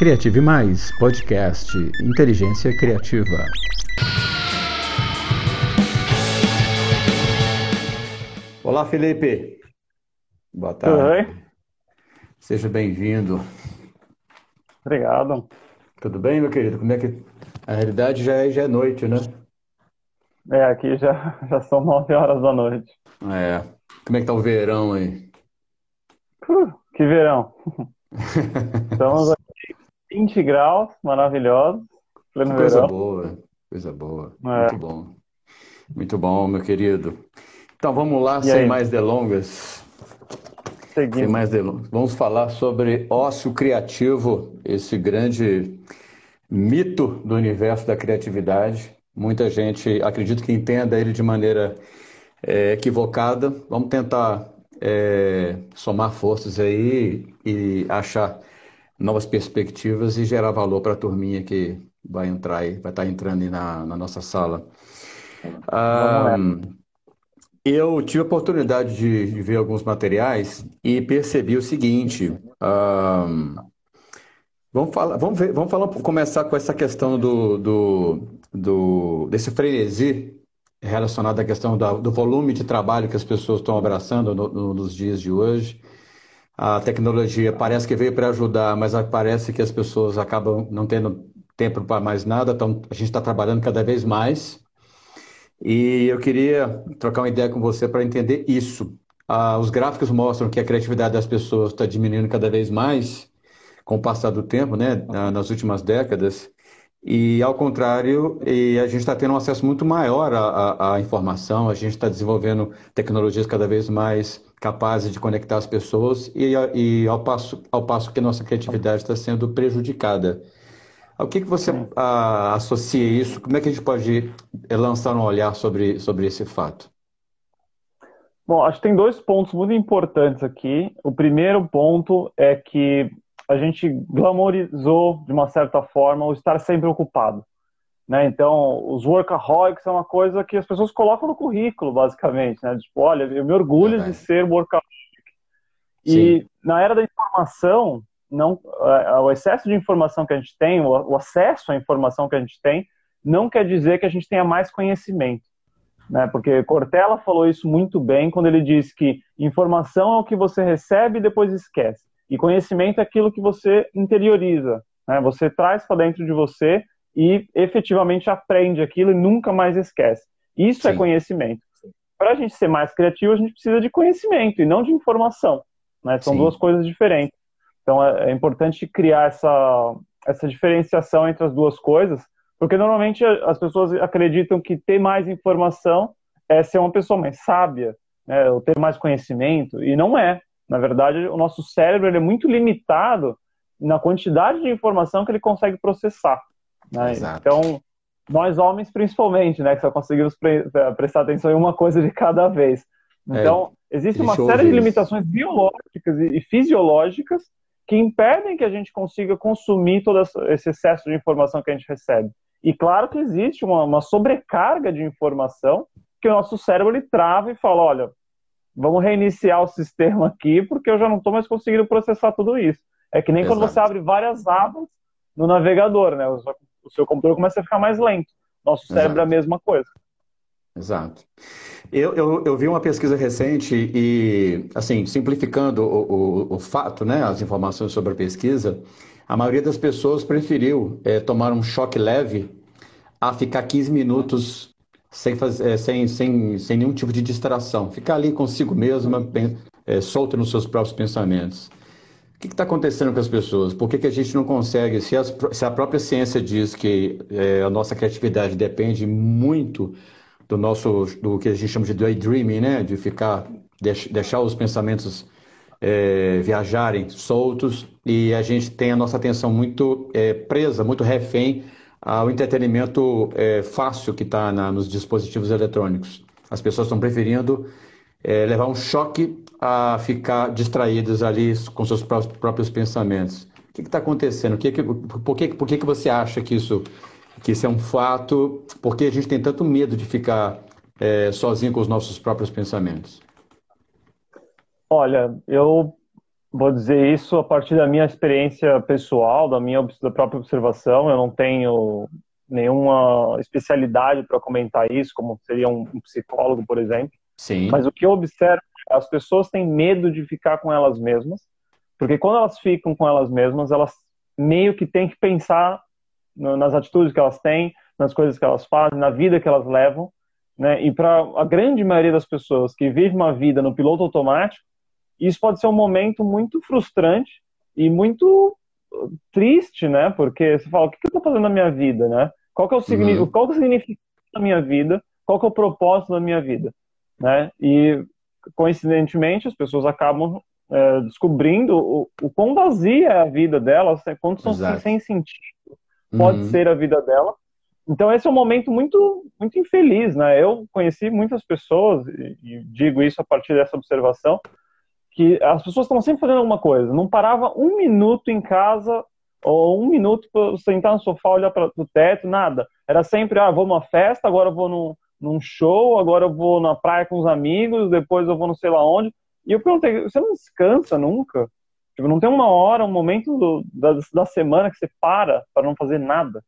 Criative Mais, podcast Inteligência Criativa. Olá, Felipe. Boa tarde. Bem? Seja bem-vindo. Obrigado. Tudo bem, meu querido? Como é que. A realidade já é, já é noite, né? É, aqui já, já são 9 horas da noite. É. Como é que tá o verão aí? Uh, que verão. Estamos aqui 20 graus, maravilhosos, pleno Coisa verão. boa, coisa boa. É. Muito bom. Muito bom, meu querido. Então vamos lá, E sem aí? mais delongas. Sem Seguindo. mais delongas. Vamos falar sobre ócio criativo, esse grande mito do universo da criatividade. Muita gente acredita que entenda ele de maneira é, equivocada. Vamos tentar é, somar forças aí e achar novas perspectivas e gerar valor para a turminha que vai entrar aí, vai estar entrando aí na, na nossa sala. Ah, eu tive a oportunidade de, de ver alguns materiais e percebi o seguinte. ah, vamos falar, vamos ver, vamos falar, começar com essa questão do, do, do- desse frenesi relacionado à questão da- do volume de trabalho que as pessoas estão abraçando no- no- nos dias de hoje. A tecnologia parece que veio para ajudar, mas parece que as pessoas acabam não tendo tempo para mais nada, então a gente está trabalhando cada vez mais. E eu queria trocar uma ideia com você para entender isso. Ah, os gráficos mostram que a criatividade das pessoas está diminuindo cada vez mais com o passar do tempo, né, na- nas últimas décadas. E ao contrário, e a gente está tendo um acesso muito maior à, à- à informação, a gente está desenvolvendo tecnologias cada vez mais capazes de conectar as pessoas e, e ao passo, ao passo que a nossa criatividade está sendo prejudicada. O que que você ah, associa isso? Como é que a gente pode eh, lançar um olhar sobre, sobre esse fato? Bom, acho que tem dois pontos muito importantes aqui. O primeiro ponto é que a gente glamorizou, de uma certa forma, o estar sempre ocupado. Né? Então, os workaholics é uma coisa que as pessoas colocam no currículo, basicamente. Né? Tipo, olha, eu me orgulho de ser workaholic. E na era da informação, não, eh, o excesso de informação que a gente tem, o o acesso à informação que a gente tem, não quer dizer que a gente tenha mais conhecimento né? Porque Cortella falou isso muito bem quando ele disse que informação é o que você recebe e depois esquece. E conhecimento é aquilo que você interioriza, né? Você traz para dentro de você e efetivamente aprende aquilo e nunca mais esquece. Isso é Sim. conhecimento. Para a gente ser mais criativo, a gente precisa de conhecimento e não de informação, né? São Sim. duas coisas diferentes. Então é, é importante criar essa essa diferenciação entre as duas coisas porque normalmente as pessoas acreditam que ter mais informação é ser uma pessoa mais sábia, né, ou ter mais conhecimento, e não é. Na verdade, o nosso cérebro ele é muito limitado na quantidade de informação que ele consegue processar. né? Então, nós homens principalmente, né, que só conseguimos pre- prestar atenção em uma coisa de cada vez. Então, existe uma série de ouvir isso. limitações biológicas e fisiológicas que impedem que a gente consiga consumir todo esse excesso de informação que a gente recebe. E claro que existe uma, uma sobrecarga de informação que o nosso cérebro ele trava e fala, olha, vamos reiniciar o sistema aqui porque eu já não estou mais conseguindo processar tudo isso. É que nem quando Exato. você abre várias abas no navegador, né? O seu- computador começa a ficar mais lento. Nosso cérebro é a Exato. mesma coisa. Exato. Eu, eu, eu vi uma pesquisa recente e, assim, simplificando o, o, o fato, né, as informações sobre a pesquisa, a maioria das pessoas preferiu eh, tomar um choque leve a ficar 15 minutos sem, fazer, sem, sem, sem nenhum tipo de distração. Ficar ali consigo mesma, eh, solta nos seus próprios pensamentos. O que está acontecendo com as pessoas? Por que, que a gente não consegue, se, as- se a própria ciência diz que eh, a nossa criatividade depende muito do nosso, do que a gente chama de daydreaming, né? De ficar, deix- deixar os pensamentos eh, viajarem soltos e a gente tem a nossa atenção muito eh, presa, muito refém ao entretenimento eh, fácil que está nos dispositivos eletrônicos. As pessoas estão preferindo eh, levar um choque a ficar distraídas ali com seus pró- próprios pensamentos. O que está acontecendo? Que que- por que, por que que você acha que isso, que isso é um fato? Por que a gente tem tanto medo de ficar eh, sozinho com os nossos próprios pensamentos? Olha, eu vou dizer isso a partir da minha experiência pessoal, da minha da própria observação. Eu não tenho nenhuma especialidade para comentar isso, como seria um, psicólogo, por exemplo. Sim. Mas o que eu observo, as pessoas têm medo de ficar com elas mesmas, porque quando elas ficam com elas mesmas, elas meio que têm que pensar nas atitudes que elas têm, nas coisas que elas fazem, na vida que elas levam, né? E para a grande maioria das pessoas que vive uma vida no piloto automático, isso pode ser um momento muito frustrante e muito uh, triste, né? Porque você fala, o que eu estou fazendo na minha vida, né? Qual que é o, uhum. qual que é o significado da minha vida? Qual que é o propósito da minha vida? Né? E, coincidentemente, as pessoas acabam é, descobrindo o, o quão vazia é a vida delas, né? quanto são Exato. sem sentido pode uhum. ser a vida dela. Então esse é um momento muito muito infeliz, né? Eu conheci muitas pessoas e digo isso a partir dessa observação que as pessoas estão sempre fazendo alguma coisa. Não parava um minuto em casa ou um minuto para sentar no sofá, olhar para o teto, nada. Era sempre, ah, vou numa festa, agora vou num, num show, agora eu vou na praia com os amigos, depois eu vou não sei lá onde. E eu perguntei, você não descansa nunca? Tipo, não tem uma hora, um momento do, da, da semana que você para para não fazer nada.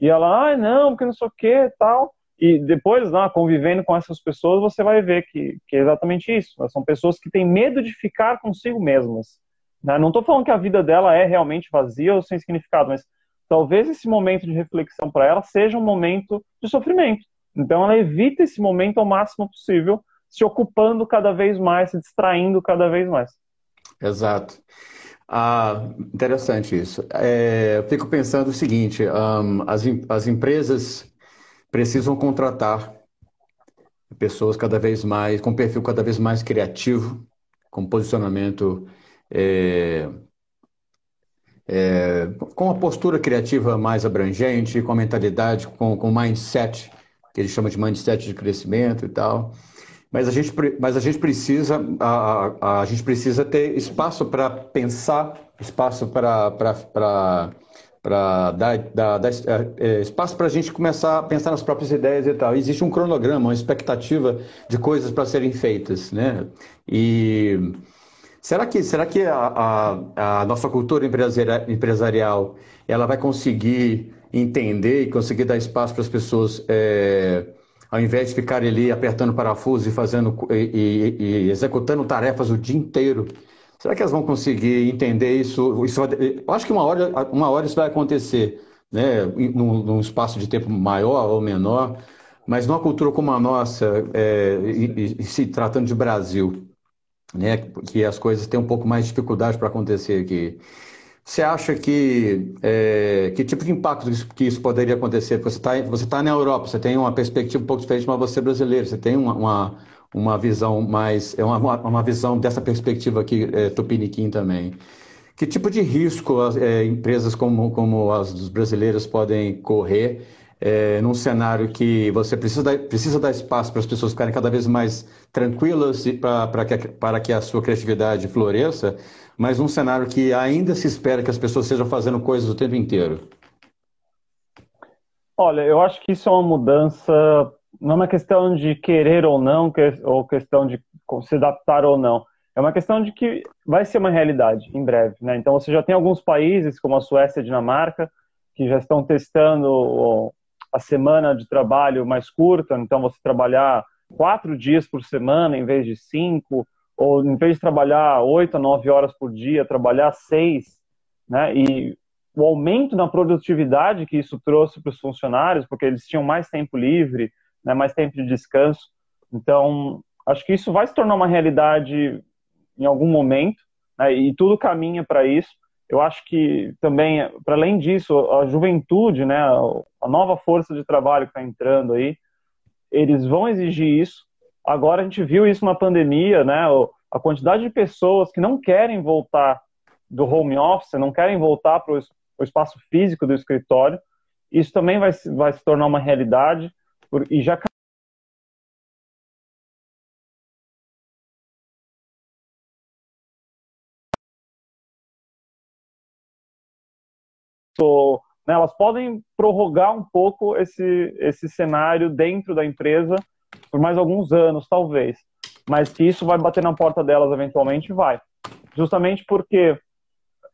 E ela, ah, não, porque não sei o que tal. E depois, né, convivendo com essas pessoas, você vai ver que, que é exatamente isso. São pessoas que têm medo de ficar consigo mesmas. Né? Não estou falando que a vida dela é realmente vazia ou sem significado, mas talvez esse momento de reflexão para ela seja um momento de sofrimento. Então ela evita esse momento ao máximo possível, se ocupando cada vez mais, se distraindo cada vez mais. Exato. Ah, interessante isso. É, eu fico pensando o seguinte: um, as, as empresas precisam contratar pessoas cada vez mais, com perfil cada vez mais criativo, com posicionamento, é, é, com uma postura criativa mais abrangente, com a mentalidade, com, com mindset, que eles chamam de mindset de crescimento e tal. Mas a gente, mas a gente precisa a, a, a gente precisa ter espaço para pensar, espaço para para dar, dar, dar é, é espaço para a gente começar a pensar nas próprias ideias e tal. Existe um cronograma, uma expectativa de coisas para serem feitas, né? E será que será que a, a, a nossa cultura empresarial ela vai conseguir entender e conseguir dar espaço para as pessoas é, ao invés de ficar ali apertando parafuso e fazendo e, e, e, executando tarefas o dia inteiro, será que elas vão conseguir entender isso? isso eu acho que uma hora, uma hora isso vai acontecer, né? num, num espaço de tempo maior ou menor, mas numa cultura como a nossa, é, e, se tratando de Brasil, né? que as coisas têm um pouco mais de dificuldade para acontecer aqui. Você acha que é, que tipo de impacto que isso poderia acontecer? Você está você tá na Europa, você tem uma perspectiva um pouco diferente, mas você é brasileiro, você tem uma, uma, uma visão mais é uma, uma visão dessa perspectiva aqui é, tupiniquim também. Que tipo de risco as, é, empresas como como as dos brasileiros podem correr é, num cenário que você precisa dar, precisa dar espaço para as pessoas ficarem cada vez mais tranquilas para que, para que a sua criatividade floresça, mas num cenário que ainda se espera que as pessoas estejam fazendo coisas o tempo inteiro? Olha, eu acho que isso é uma mudança, não é uma questão de querer ou não, ou questão de se adaptar ou não. É uma questão de que vai ser uma realidade em breve. Né? Então, você já tem alguns países, como a Suécia e a Dinamarca, que já estão testando a semana de trabalho mais curta. Então, você trabalhar quatro dias por semana em vez de cinco, ou em vez de trabalhar oito a nove horas por dia, trabalhar seis, né? E o aumento na produtividade que isso trouxe para os funcionários, porque eles tinham mais tempo livre, né? mais tempo de descanso. Então, acho que isso vai se tornar uma realidade em algum momento, né? e tudo caminha para isso. Eu acho que também, para além disso, a juventude, né? a nova força de trabalho que está entrando aí, eles vão exigir isso Agora a gente viu isso na pandemia, né? A quantidade de pessoas que não querem voltar do home office, não querem voltar para o espaço físico do escritório. Isso também vai, vai se tornar uma realidade e já né, elas podem prorrogar um pouco esse, esse cenário dentro da empresa por mais alguns anos, talvez. Mas que isso vai bater na porta delas eventualmente, vai. justamente porque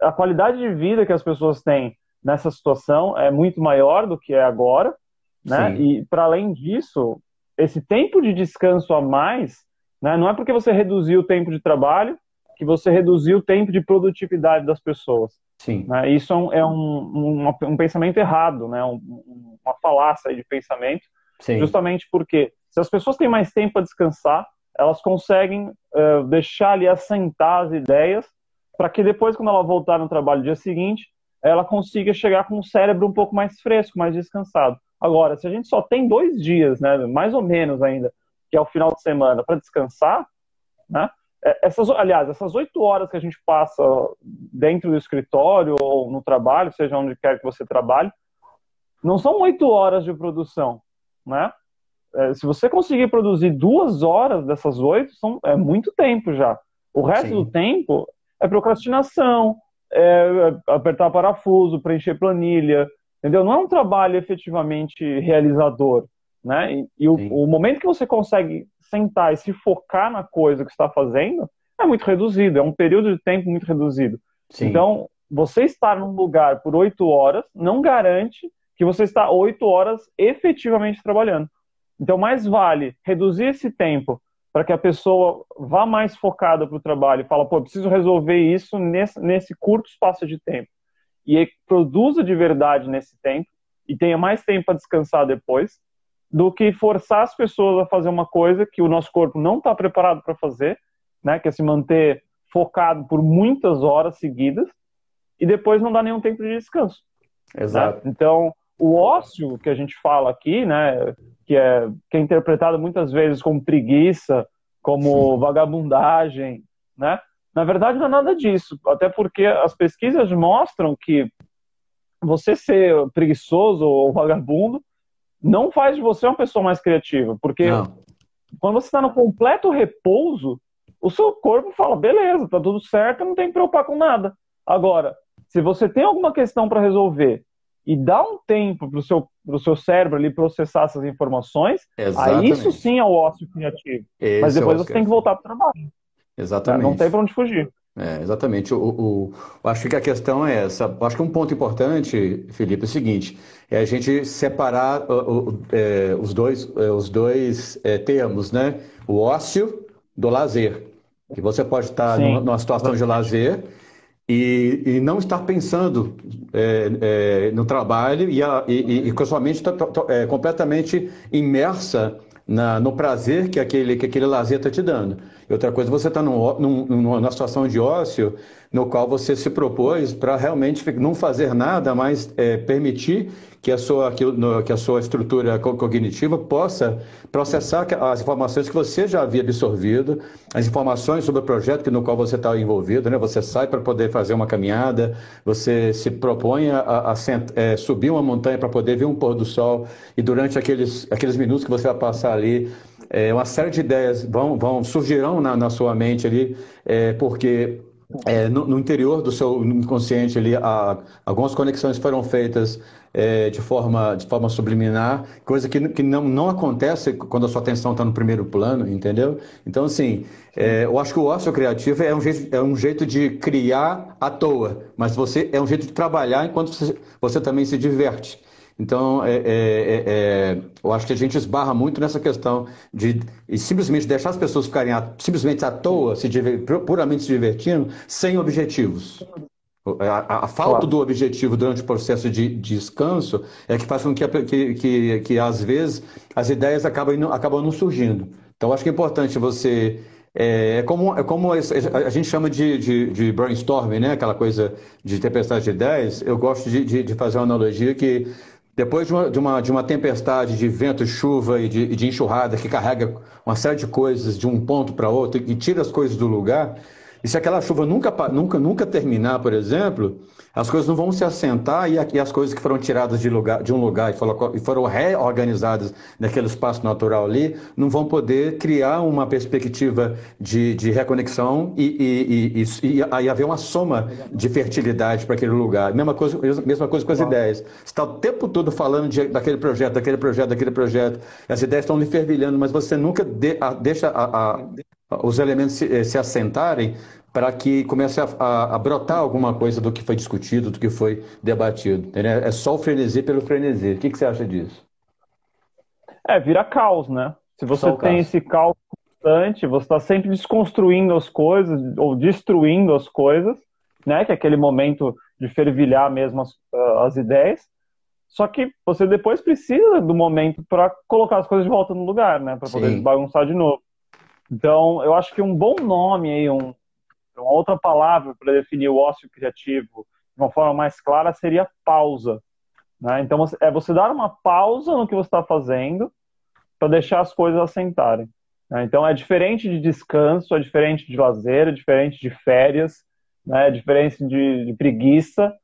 a qualidade de vida que as pessoas têm nessa situação é muito maior do que é agora, né? Sim. E para além disso, esse tempo de descanso a mais, né, não é porque você reduziu o tempo de trabalho que você reduziu o tempo de produtividade das pessoas. Sim. Né? Isso é, um, é um, um, um, pensamento errado, né? uma falácia de pensamento, Sim. justamente porque se as pessoas têm mais tempo para descansar, elas conseguem uh, deixar ali assentar as ideias para que depois, quando ela voltar no trabalho no dia seguinte, ela consiga chegar com o cérebro um pouco mais fresco, mais descansado. Agora, se a gente só tem dois dias, né, mais ou menos ainda, que é o final de semana, para descansar, né, é, essas, aliás, essas oito horas que a gente passa dentro do escritório ou no trabalho, seja onde quer que você trabalhe, não são oito horas de produção, né? É, se você conseguir produzir duas horas dessas oito, são, é muito tempo já. O resto Sim. do tempo é procrastinação, é apertar parafuso, preencher planilha, entendeu? Não é um trabalho efetivamente realizador, né? E, e o, o, momento que você consegue sentar e se focar na coisa que está fazendo é muito reduzido, é um período de tempo muito reduzido. Sim. Então, você estar num lugar por oito horas não garante que você está oito horas efetivamente trabalhando. Então, mais vale reduzir esse tempo para que a pessoa vá mais focada para o trabalho e fala, pô, preciso resolver isso nesse, nesse curto espaço de tempo. E produza de verdade nesse tempo e tenha mais tempo para descansar depois, do que forçar as pessoas a fazer uma coisa que o nosso corpo não está preparado para fazer, né? Que é se manter focado por muitas horas seguidas e depois não dá nenhum tempo de descanso. Exato. Né? Então, o ócio que a gente fala aqui, né? Que é, que é interpretado muitas vezes como preguiça, como Sim. vagabundagem, né? Na verdade, não é nada disso, até porque as pesquisas mostram que você ser preguiçoso ou vagabundo não faz de você uma pessoa mais criativa, porque não. quando você está no completo repouso, o seu corpo fala, beleza, tá tudo certo, não tem que preocupar com nada. Agora, se você tem alguma questão para resolver e dá um tempo para o seu, pro seu cérebro ali processar essas informações, Exatamente. aí isso sim é o ócio criativo. Esse Mas depois é você tem que voltar para o trabalho. Exatamente. Não tem para onde fugir. É, exatamente. O, o, o, acho que a questão é essa. Acho que um ponto importante, Felipe, é o seguinte: é a gente separar o, é, os dois, é, os dois é, termos, né? O ócio do lazer. Que você pode estar Sim. numa situação de lazer e, e não estar pensando é, no trabalho e, a, e, e, com a sua mente completamente imersa na, no prazer que aquele, que aquele lazer está te dando. E outra coisa, você está num, num, numa situação de ócio no qual você se propôs para realmente não fazer nada, mas é, permitir que a, sua, que, no, que a sua estrutura cognitiva possa processar as informações que você já havia absorvido, as informações sobre o projeto no qual você está envolvido. Né? Você sai para poder fazer uma caminhada, você se propõe a, a, é, subir uma montanha para poder ver um pôr do sol, e durante aqueles, aqueles minutos que você vai passar ali, é, uma série de ideias vão, vão surgirão na, na sua mente ali, é, porque é, no, no, interior do seu inconsciente ali, algumas conexões foram feitas é, de, forma, de forma subliminar, coisa que, que não, não acontece quando a sua atenção está no primeiro plano, entendeu? Então, assim, é, eu acho que o ócio criativo é um, jeito, é um jeito de criar à toa, mas você é um jeito de trabalhar enquanto você, você também se diverte. Então, é, é, é, é, eu acho que a gente esbarra muito nessa questão de simplesmente deixar as pessoas ficarem a, simplesmente à toa, se puramente se divertindo, sem objetivos. A, a falta claro. do objetivo durante o processo de, de, descanso é que faz com que, que, que, que às vezes, as ideias acabam, acabam não surgindo. Então, acho que é importante você é, é, como, é como a gente chama de, de, de, brainstorming, né? aquela coisa de tempestade de ideias. Eu gosto de, de, de fazer uma analogia que depois de uma, de uma, de uma tempestade de vento, chuva e de, de enxurrada que carrega uma série de coisas de um ponto para outro e tira as coisas do lugar, e se aquela chuva nunca, nunca, nunca terminar, por exemplo, as coisas não vão se assentar e, as coisas que foram tiradas de, lugar, de um lugar e foram, e foram reorganizadas naquele espaço natural ali, não vão poder criar uma perspectiva de, de reconexão e, e, e, e, aí haver uma soma de fertilidade para aquele lugar. Mesma coisa, mesma coisa com as ideias. Você está o tempo todo falando de, daquele projeto, daquele projeto, daquele projeto. As ideias estão lhe fervilhando, mas você nunca de, a, deixa a, a, os elementos se, eh, se assentarem para que comece a, a, a, brotar alguma coisa do que foi discutido, do que foi debatido. Entendeu? É só o frenesi pelo frenesi. O que, que você acha disso? É, vira caos, né? Se você tem caos. esse caos constante, você está sempre desconstruindo as coisas ou destruindo as coisas, né? Que é aquele momento de fervilhar mesmo as, ah, as ideias. Só que você depois precisa do momento para colocar as coisas de volta no lugar, né? Para poder bagunçar de novo. Então, eu acho que um bom nome aí, um, uma outra palavra para definir o ócio criativo de uma forma mais clara seria pausa. Né? Então, é você dar uma pausa no que você está fazendo para deixar as coisas assentarem. Né? Então, é diferente de descanso, é diferente de lazer, é diferente de férias, né? é diferente de, de preguiça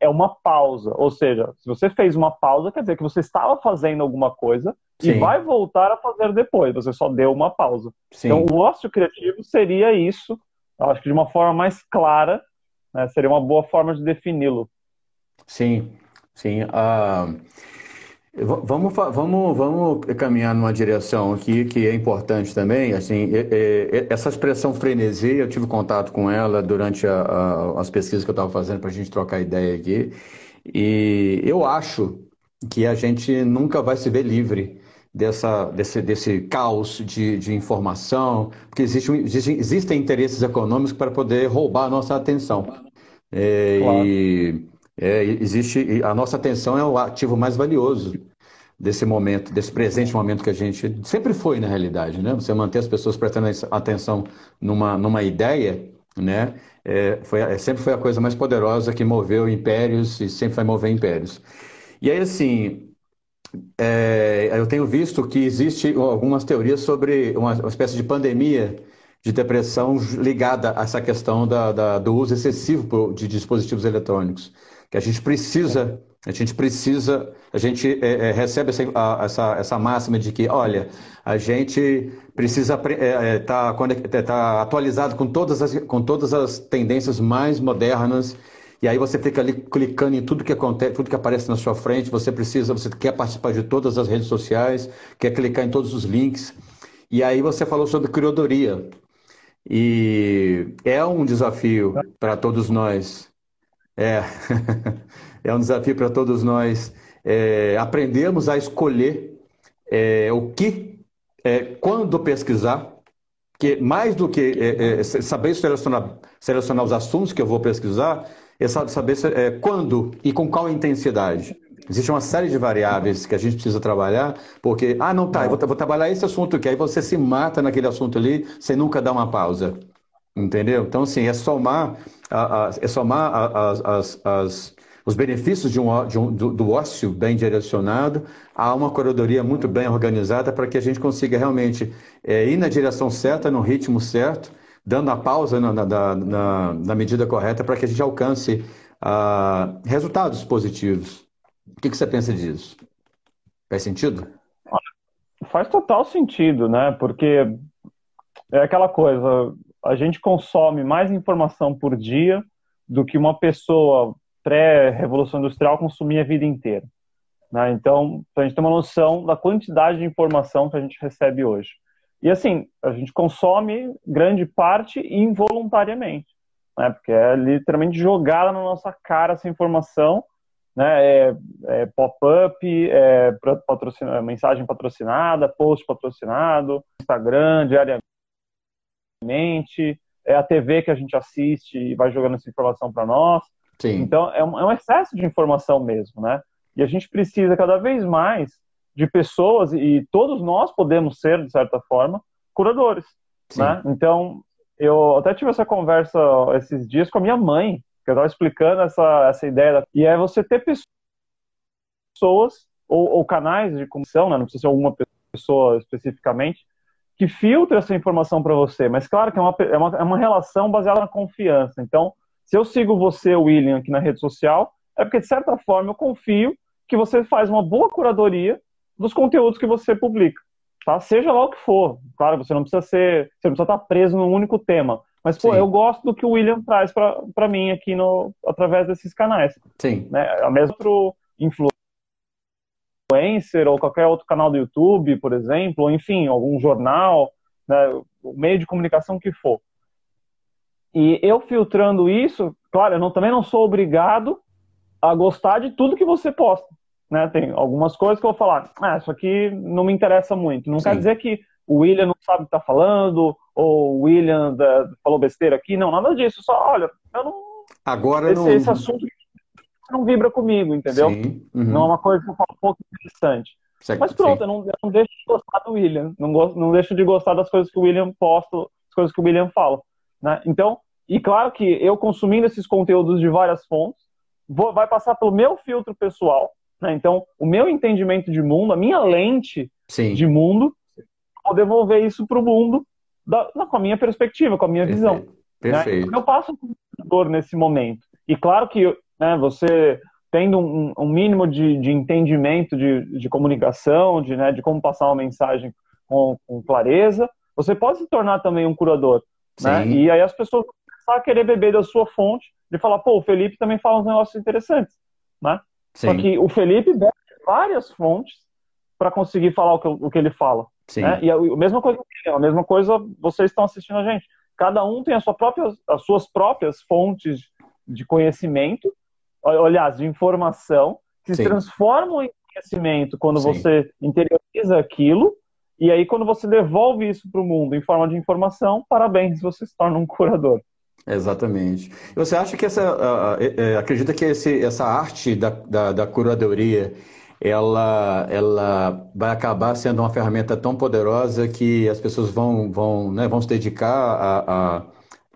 é uma pausa. Ou seja, se você fez uma pausa, quer dizer que você estava fazendo alguma coisa Sim. e vai voltar a fazer depois. Você só deu uma pausa. Sim. Então, o ócio criativo seria isso. Acho que de uma forma mais clara, né, seria uma boa forma de defini-lo. Sim, sim. Uh, Vamos, vamos, vamos caminhar numa direção aqui que é importante também. Assim, é, é, essa expressão frenesi, eu tive contato com ela durante a, a, as pesquisas que eu estava fazendo para a gente trocar ideia aqui. E eu acho que a gente nunca vai se ver livre dessa, desse, desse caos de, de informação, porque existe, existe, existem interesses econômicos para poder roubar a nossa atenção. É, claro. E é, existe a nossa atenção é o ativo mais valioso desse momento, desse presente momento que a gente sempre foi na realidade, né? Você manter as pessoas prestando atenção numa, numa ideia, né? É, foi, é, sempre foi a coisa mais poderosa que moveu impérios e sempre vai mover impérios. E aí, assim, é, eu tenho visto que existe algumas teorias sobre uma, uma espécie de pandemia de depressão ligada a essa questão da, da, do uso excessivo de dispositivos eletrônicos que a gente precisa, a gente precisa, a gente é, é, recebe essa, a, essa, essa máxima de que, olha, a gente precisa estar é, é, tá, é, tá atualizado com todas, as, com todas as tendências mais modernas. E aí você fica ali clicando em tudo que acontece, tudo que aparece na sua frente. Você precisa, você quer participar de todas as redes sociais, quer clicar em todos os links. E aí você falou sobre curadoria. E é um desafio para todos nós é, é um desafio para todos nós é, aprendermos a escolher é, o que, é, quando pesquisar, que mais do que é, é, saber selecionar, selecionar os assuntos que eu vou pesquisar, é saber quando e com qual intensidade. Existe uma série de variáveis que a gente precisa trabalhar, porque, ah, não tá, eu vou, vou trabalhar esse assunto aqui, aí você se mata naquele assunto ali, sem nunca dar uma pausa. Entendeu? Então, assim, é somar, a, a, é somar a, as, os benefícios de um, de um, do, do, ócio bem direcionado a uma curadoria muito bem organizada para que a gente consiga realmente é, ir na direção certa, no ritmo certo, dando a pausa na, na, na, na medida correta para que a gente alcance uh, resultados positivos. O que, que você pensa disso? Faz sentido? Faz total sentido, né? Porque é aquela coisa, a gente consome mais informação por dia do que uma pessoa pré-revolução industrial consumia a vida inteira. Né? Então, a gente tem uma noção da quantidade de informação que a gente recebe hoje. E assim, a gente consome grande parte involuntariamente, né? porque é literalmente jogada na nossa cara essa informação, né? é, é pop-up, é patrocina, mensagem patrocinada, post patrocinado, Instagram diariamente mente, é a TV que a gente assiste e vai jogando essa informação para nós. Sim. Então, é um, é um, excesso de informação mesmo, né? E a gente precisa cada vez mais de pessoas, e todos nós podemos ser, de certa forma, curadores, Sim. né? Então, eu até tive essa conversa esses dias com a minha mãe, que eu estava explicando essa, essa ideia. E é você ter pessoas ou, ou canais de comissão, né? não precisa ser alguma pessoa especificamente, que filtra essa informação para você. Mas claro que é uma, é, uma, é uma relação baseada na confiança. Então, se eu sigo você, William, aqui na rede social, é porque, de certa forma, eu confio que você faz uma boa curadoria dos conteúdos que você publica. Tá? Seja lá o que for. Claro, você não precisa ser. Você não precisa estar preso num único tema. Mas, pô, Sim. eu gosto do que o William traz para mim aqui no, através desses canais. Sim. Né? A mesma pro influência influencer ou qualquer outro canal do YouTube, por exemplo, ou enfim, algum jornal, né, o meio de comunicação que for. E eu filtrando isso, claro, eu não, também não sou obrigado a gostar de tudo que você posta. Né? Tem algumas coisas que eu vou falar, ah, isso aqui não me interessa muito. Não Sim. quer dizer que o William não sabe o que está falando, ou o William da, falou besteira aqui. Não, nada disso. Só, olha, eu não. Agora esse, não... esse assunto não vibra comigo, entendeu? Uhum. Não é uma coisa que eu falo um pouco interessante. Certo, Mas pronto, eu não, eu não, deixo de gostar do William. Não, gosto, não deixo de gostar das coisas que o William posta, as coisas que o William fala. Né? Então, e claro que eu consumindo esses conteúdos de várias fontes, vou, vai passar pelo meu filtro pessoal. Né? Então, o meu entendimento de mundo, a minha lente Sim. de mundo, vou devolver isso para o mundo da, com a minha perspectiva, com a minha Perfeito. visão. Perfeito. Né? Eu passo por nesse momento. E claro que né, você tendo um, um mínimo de, de entendimento de, de, comunicação, de, né, de como passar uma mensagem com, com, clareza, você pode se tornar também um curador. Né? E aí as pessoas vão começar a querer beber da sua fonte e falar, pô, o Felipe também fala uns negócios interessantes. Né? Sim. Só que o Felipe bebe várias fontes para conseguir falar o que, o que ele fala. Sim. Né? E a, a mesma coisa, a mesma coisa vocês estão assistindo a gente. Cada um tem a sua própria, as suas próprias fontes de conhecimento, aliás, de informação, que Sim. se transformam em conhecimento quando Sim. você interioriza aquilo, e aí quando você devolve isso para o mundo em forma de informação, parabéns, você se torna um curador. Exatamente. Você acha que essa, uh, uh, acredita que esse, essa arte da, da, da, curadoria, ela, ela vai acabar sendo uma ferramenta tão poderosa que as pessoas vão, vão, né, vão se dedicar a, a,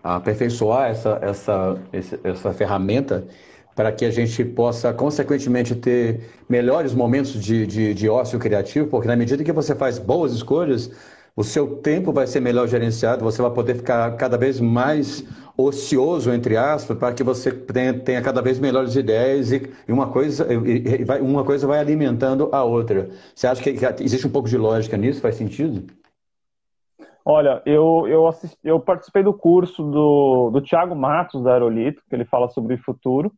a aperfeiçoar essa, essa, essa ferramenta para que a gente possa, consequentemente, ter melhores momentos de, de, de ócio criativo, porque na medida que você faz boas escolhas, o seu tempo vai ser melhor gerenciado, você vai poder ficar cada vez mais ocioso, entre aspas, para que você tenha, tenha cada vez melhores ideias e, e uma, coisa, e, e vai, uma coisa vai alimentando a outra. Você acha que, existe um pouco de lógica nisso? Faz sentido? Olha, eu, eu, assisti, eu participei do curso do, do Tiago Matos, da Aerolito, que ele fala sobre futuro.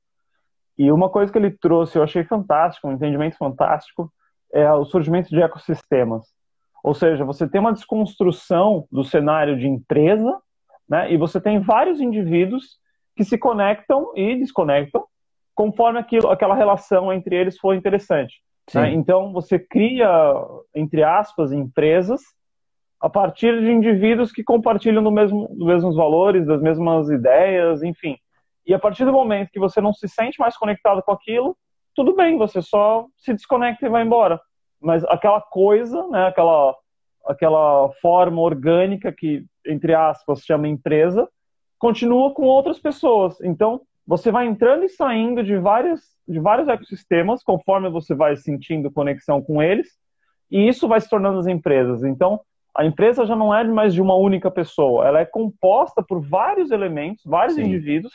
E uma coisa que ele trouxe, eu achei fantástico, um entendimento fantástico, é o surgimento de ecossistemas. Ou seja, você tem uma desconstrução do cenário de empresa, né, e você tem vários indivíduos que se conectam e desconectam conforme aquilo, aquela relação entre eles for interessante. Né? Então, você cria, entre aspas, empresas a partir de indivíduos que compartilham do mesmo, dos mesmos valores, das mesmas ideias, enfim. E a partir do momento que você não se sente mais conectado com aquilo, tudo bem, você só se desconecta e vai embora. Mas aquela coisa, né, aquela, aquela forma orgânica que, entre aspas, chama empresa, continua com outras pessoas. Então, você vai entrando e saindo de, várias, de vários ecossistemas conforme você vai sentindo conexão com eles, e isso vai se tornando as empresas. Então, a empresa já não é mais de uma única pessoa, ela é composta por vários elementos, vários Sim. indivíduos,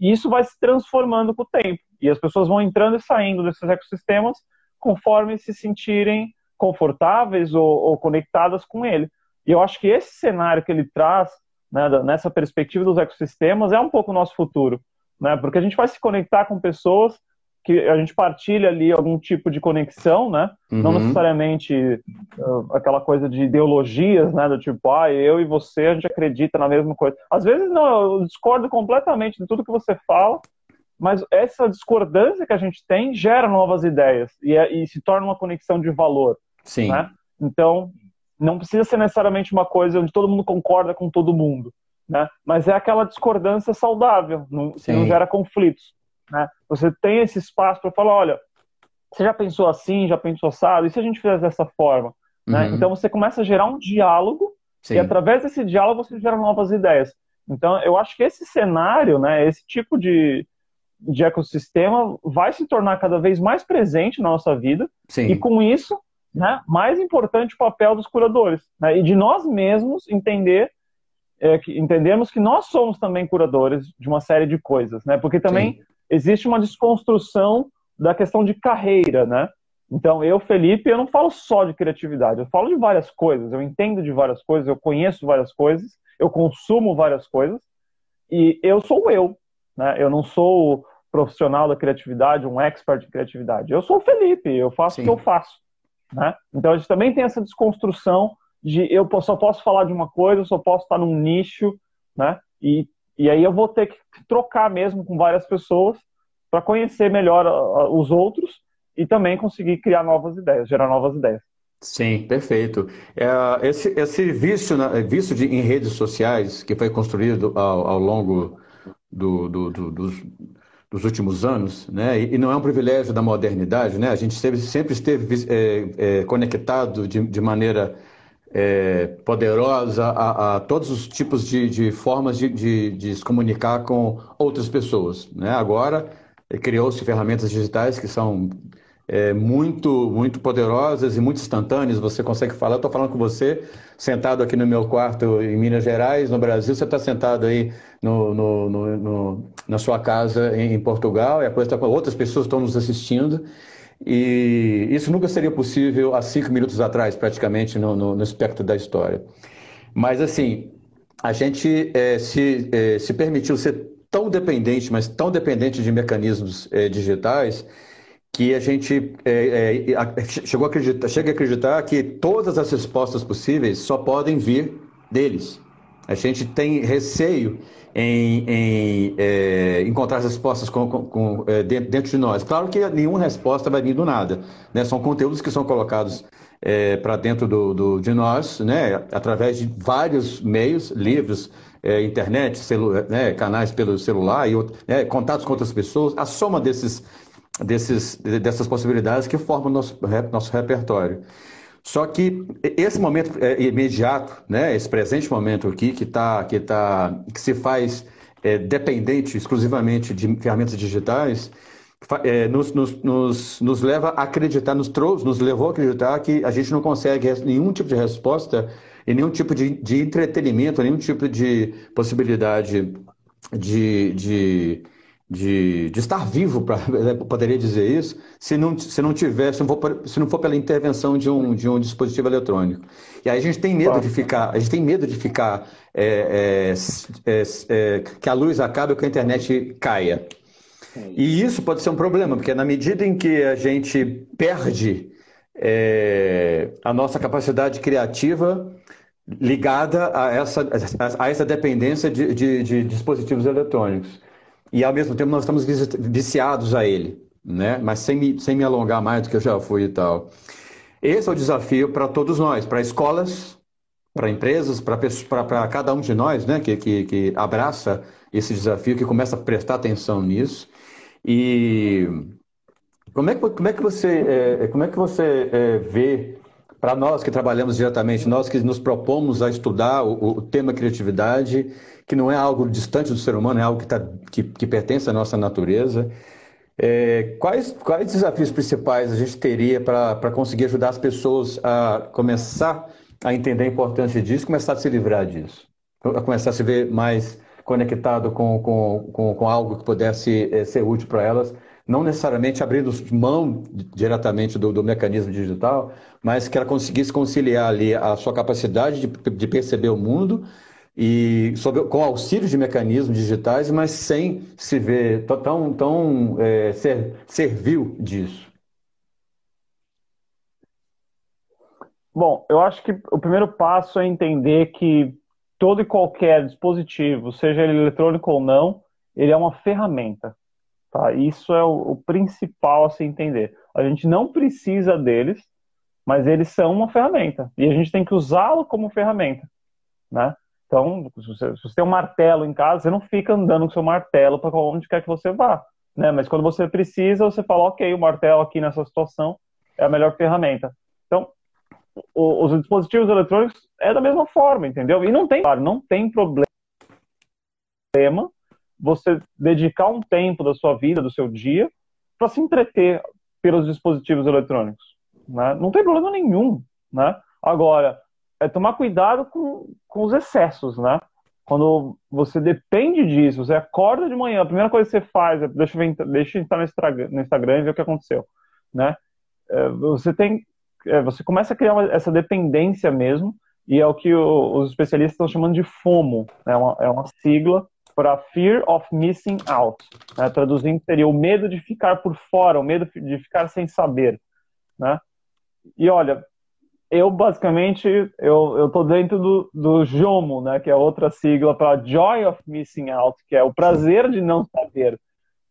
e isso vai se transformando com o tempo. E as pessoas vão entrando e saindo desses ecossistemas conforme se sentirem confortáveis ou, ou conectadas com ele. E eu acho que esse cenário que ele traz, né, nessa perspectiva dos ecossistemas, é um pouco o nosso futuro. Né? Porque a gente vai se conectar com pessoas que a gente partilha ali algum tipo de conexão, né? Uhum. Não necessariamente uh, aquela coisa de ideologias, né? Do tipo, ah, eu e você, a gente acredita na mesma coisa. Às vezes, não, eu discordo completamente de tudo que você fala, mas essa discordância que a gente tem gera novas ideias e, é, e se torna uma conexão de valor. Sim. Né? Então, não precisa ser necessariamente uma coisa onde todo mundo concorda com todo mundo, né? Mas é aquela discordância saudável, não, que não gera conflitos. Né? Você tem esse espaço para falar, olha, você já pensou assim, já pensou assado, e se a gente fizesse dessa forma? Né? Uhum. Então você começa a gerar um diálogo Sim. e através desse diálogo você gera novas ideias. Então eu acho que esse cenário, né, esse tipo de, de ecossistema vai se tornar cada vez mais presente na nossa vida Sim. e com isso, né, mais importante o papel dos curadores né, e de nós mesmos entender é, que, entendermos que nós somos também curadores de uma série de coisas, né? Porque também Sim existe uma desconstrução da questão de carreira, né? Então, eu, Felipe, eu não falo só de criatividade, eu falo de várias coisas, eu entendo de várias coisas, eu conheço várias coisas, eu consumo várias coisas, e eu sou eu, né? Eu não sou profissional da criatividade, um expert de criatividade. Eu sou o Felipe, eu faço Sim. o que eu faço, né? Então, a gente também tem essa desconstrução de eu só posso falar de uma coisa, eu só posso estar num nicho, né? E E aí eu vou ter que trocar mesmo com várias pessoas para conhecer melhor os outros e também conseguir criar novas ideias, gerar novas ideias. Sim, perfeito. É, esse, esse vício, vício de, em redes sociais que foi construído ao, ao longo do, do, do, dos, dos, últimos anos, né? E, e, não é um privilégio da modernidade, né? A gente sempre, sempre esteve é, é, conectado de, de maneira é, poderosa a, a, todos os tipos de, de formas de, de, de, se comunicar com outras pessoas. Né? Agora, é, criou-se ferramentas digitais que são é, muito, muito poderosas e muito instantâneas. Você consegue falar, eu estou falando com você, sentado aqui no meu quarto em Minas Gerais, no Brasil, você está sentado aí no, no, no, no, na sua casa em, em Portugal, e coisa está outras pessoas estão nos assistindo. E isso nunca seria possível há cinco minutos atrás, praticamente, no, no, no espectro da história. Mas, assim, a gente é, se, é, se permitiu ser tão dependente, mas tão dependente de mecanismos é, digitais, que a gente é, é, chegou a acreditar, chega a acreditar que todas as respostas possíveis só podem vir deles. A gente tem receio em, em é, encontrar respostas com, com, é, dentro de nós. Claro que nenhuma resposta vai vir do nada. Né? São conteúdos que são colocados é, para dentro do, do, de nós, né? através de vários meios, livros, é, internet, celu, né? canais pelo celular, e né? contatos com outras pessoas. A soma desses, desses, dessas possibilidades que formam nosso, nosso repertório. Só que esse momento é, imediato, né, esse presente momento aqui, que, tá, que, tá, que se faz é, dependente exclusivamente de ferramentas digitais, é, nos, nos, nos, nos, leva a acreditar, nos trouxe, nos levou a acreditar que a gente não consegue nenhum tipo de resposta e nenhum tipo de, de entretenimento, nenhum tipo de possibilidade de, de de, de estar vivo, pra, né, poderia dizer isso, se não, se não tiver, se não, for, se não for pela intervenção de um, de um dispositivo eletrônico. E aí a gente tem medo de ficar, a gente tem medo de ficar é, é, é, é que a luz acabe ou que a internet caia. E isso pode ser um problema, porque na medida em que a gente perde é, a nossa capacidade criativa ligada a essa, a essa dependência de, de, de dispositivos eletrônicos e ao mesmo tempo nós estamos viciados a ele, né? Mas sem me, sem me alongar mais do que eu já fui e tal. Esse é o desafio para todos nós, para escolas, para empresas, para cada um de nós, né? Que, que, que abraça esse desafio, que começa a prestar atenção nisso. E como é que, como é que você, é, como é que você é, vê para nós que trabalhamos diretamente, nós que nos propomos a estudar o, o, tema criatividade, que não é algo distante do ser humano, é algo que, tá, que, que pertence à nossa natureza. É, quais, quais desafios principais a gente teria para conseguir ajudar as pessoas a começar a entender a importância disso, começar a se livrar disso, a começar a se ver mais conectado com, com, com, com algo que pudesse é, ser útil para elas, não necessariamente abrindo mão diretamente do, do, mecanismo digital, mas que ela conseguisse conciliar ali a sua capacidade de, de perceber o mundo e sobre, com auxílio de mecanismos digitais, mas sem se ver tão, tão é, ser, servil disso. Bom, eu acho que o primeiro passo é entender que todo e qualquer dispositivo, seja ele eletrônico ou não, ele é uma ferramenta. Tá? Isso é o, o principal a se entender. A gente não precisa deles, mas eles são uma ferramenta e a gente tem que usá-lo como ferramenta, né? Então, se você, se você, tem um martelo em casa, você não fica andando com seu martelo para onde quer que você vá, né? Mas quando você precisa, você fala, ok, o martelo aqui nessa situação é a melhor ferramenta. Então, o, os dispositivos eletrônicos é da mesma forma, entendeu? E não tem, claro, não tem problema você dedicar um tempo da sua vida, do seu dia, para se entreter pelos dispositivos eletrônicos. Né? Não tem problema nenhum. Né? Agora, é tomar cuidado com, com os excessos. Né? Quando você depende disso, você acorda de manhã, a primeira coisa que você faz é deixa eu, ver, deixa eu entrar no Instagram, no Instagram e ver o que aconteceu. Né? É, você tem, é, você começa a criar uma, essa dependência mesmo, e é o que o, os especialistas estão chamando de FOMO, né? é uma, é uma sigla para Fear of Missing Out. Né? Traduzindo, seria o medo de ficar por fora, o medo de ficar sem saber. Né? E olha, eu basicamente eu eu tô dentro do, do JOMO, né, que é outra sigla para Joy of Missing Out, que é o prazer de não saber,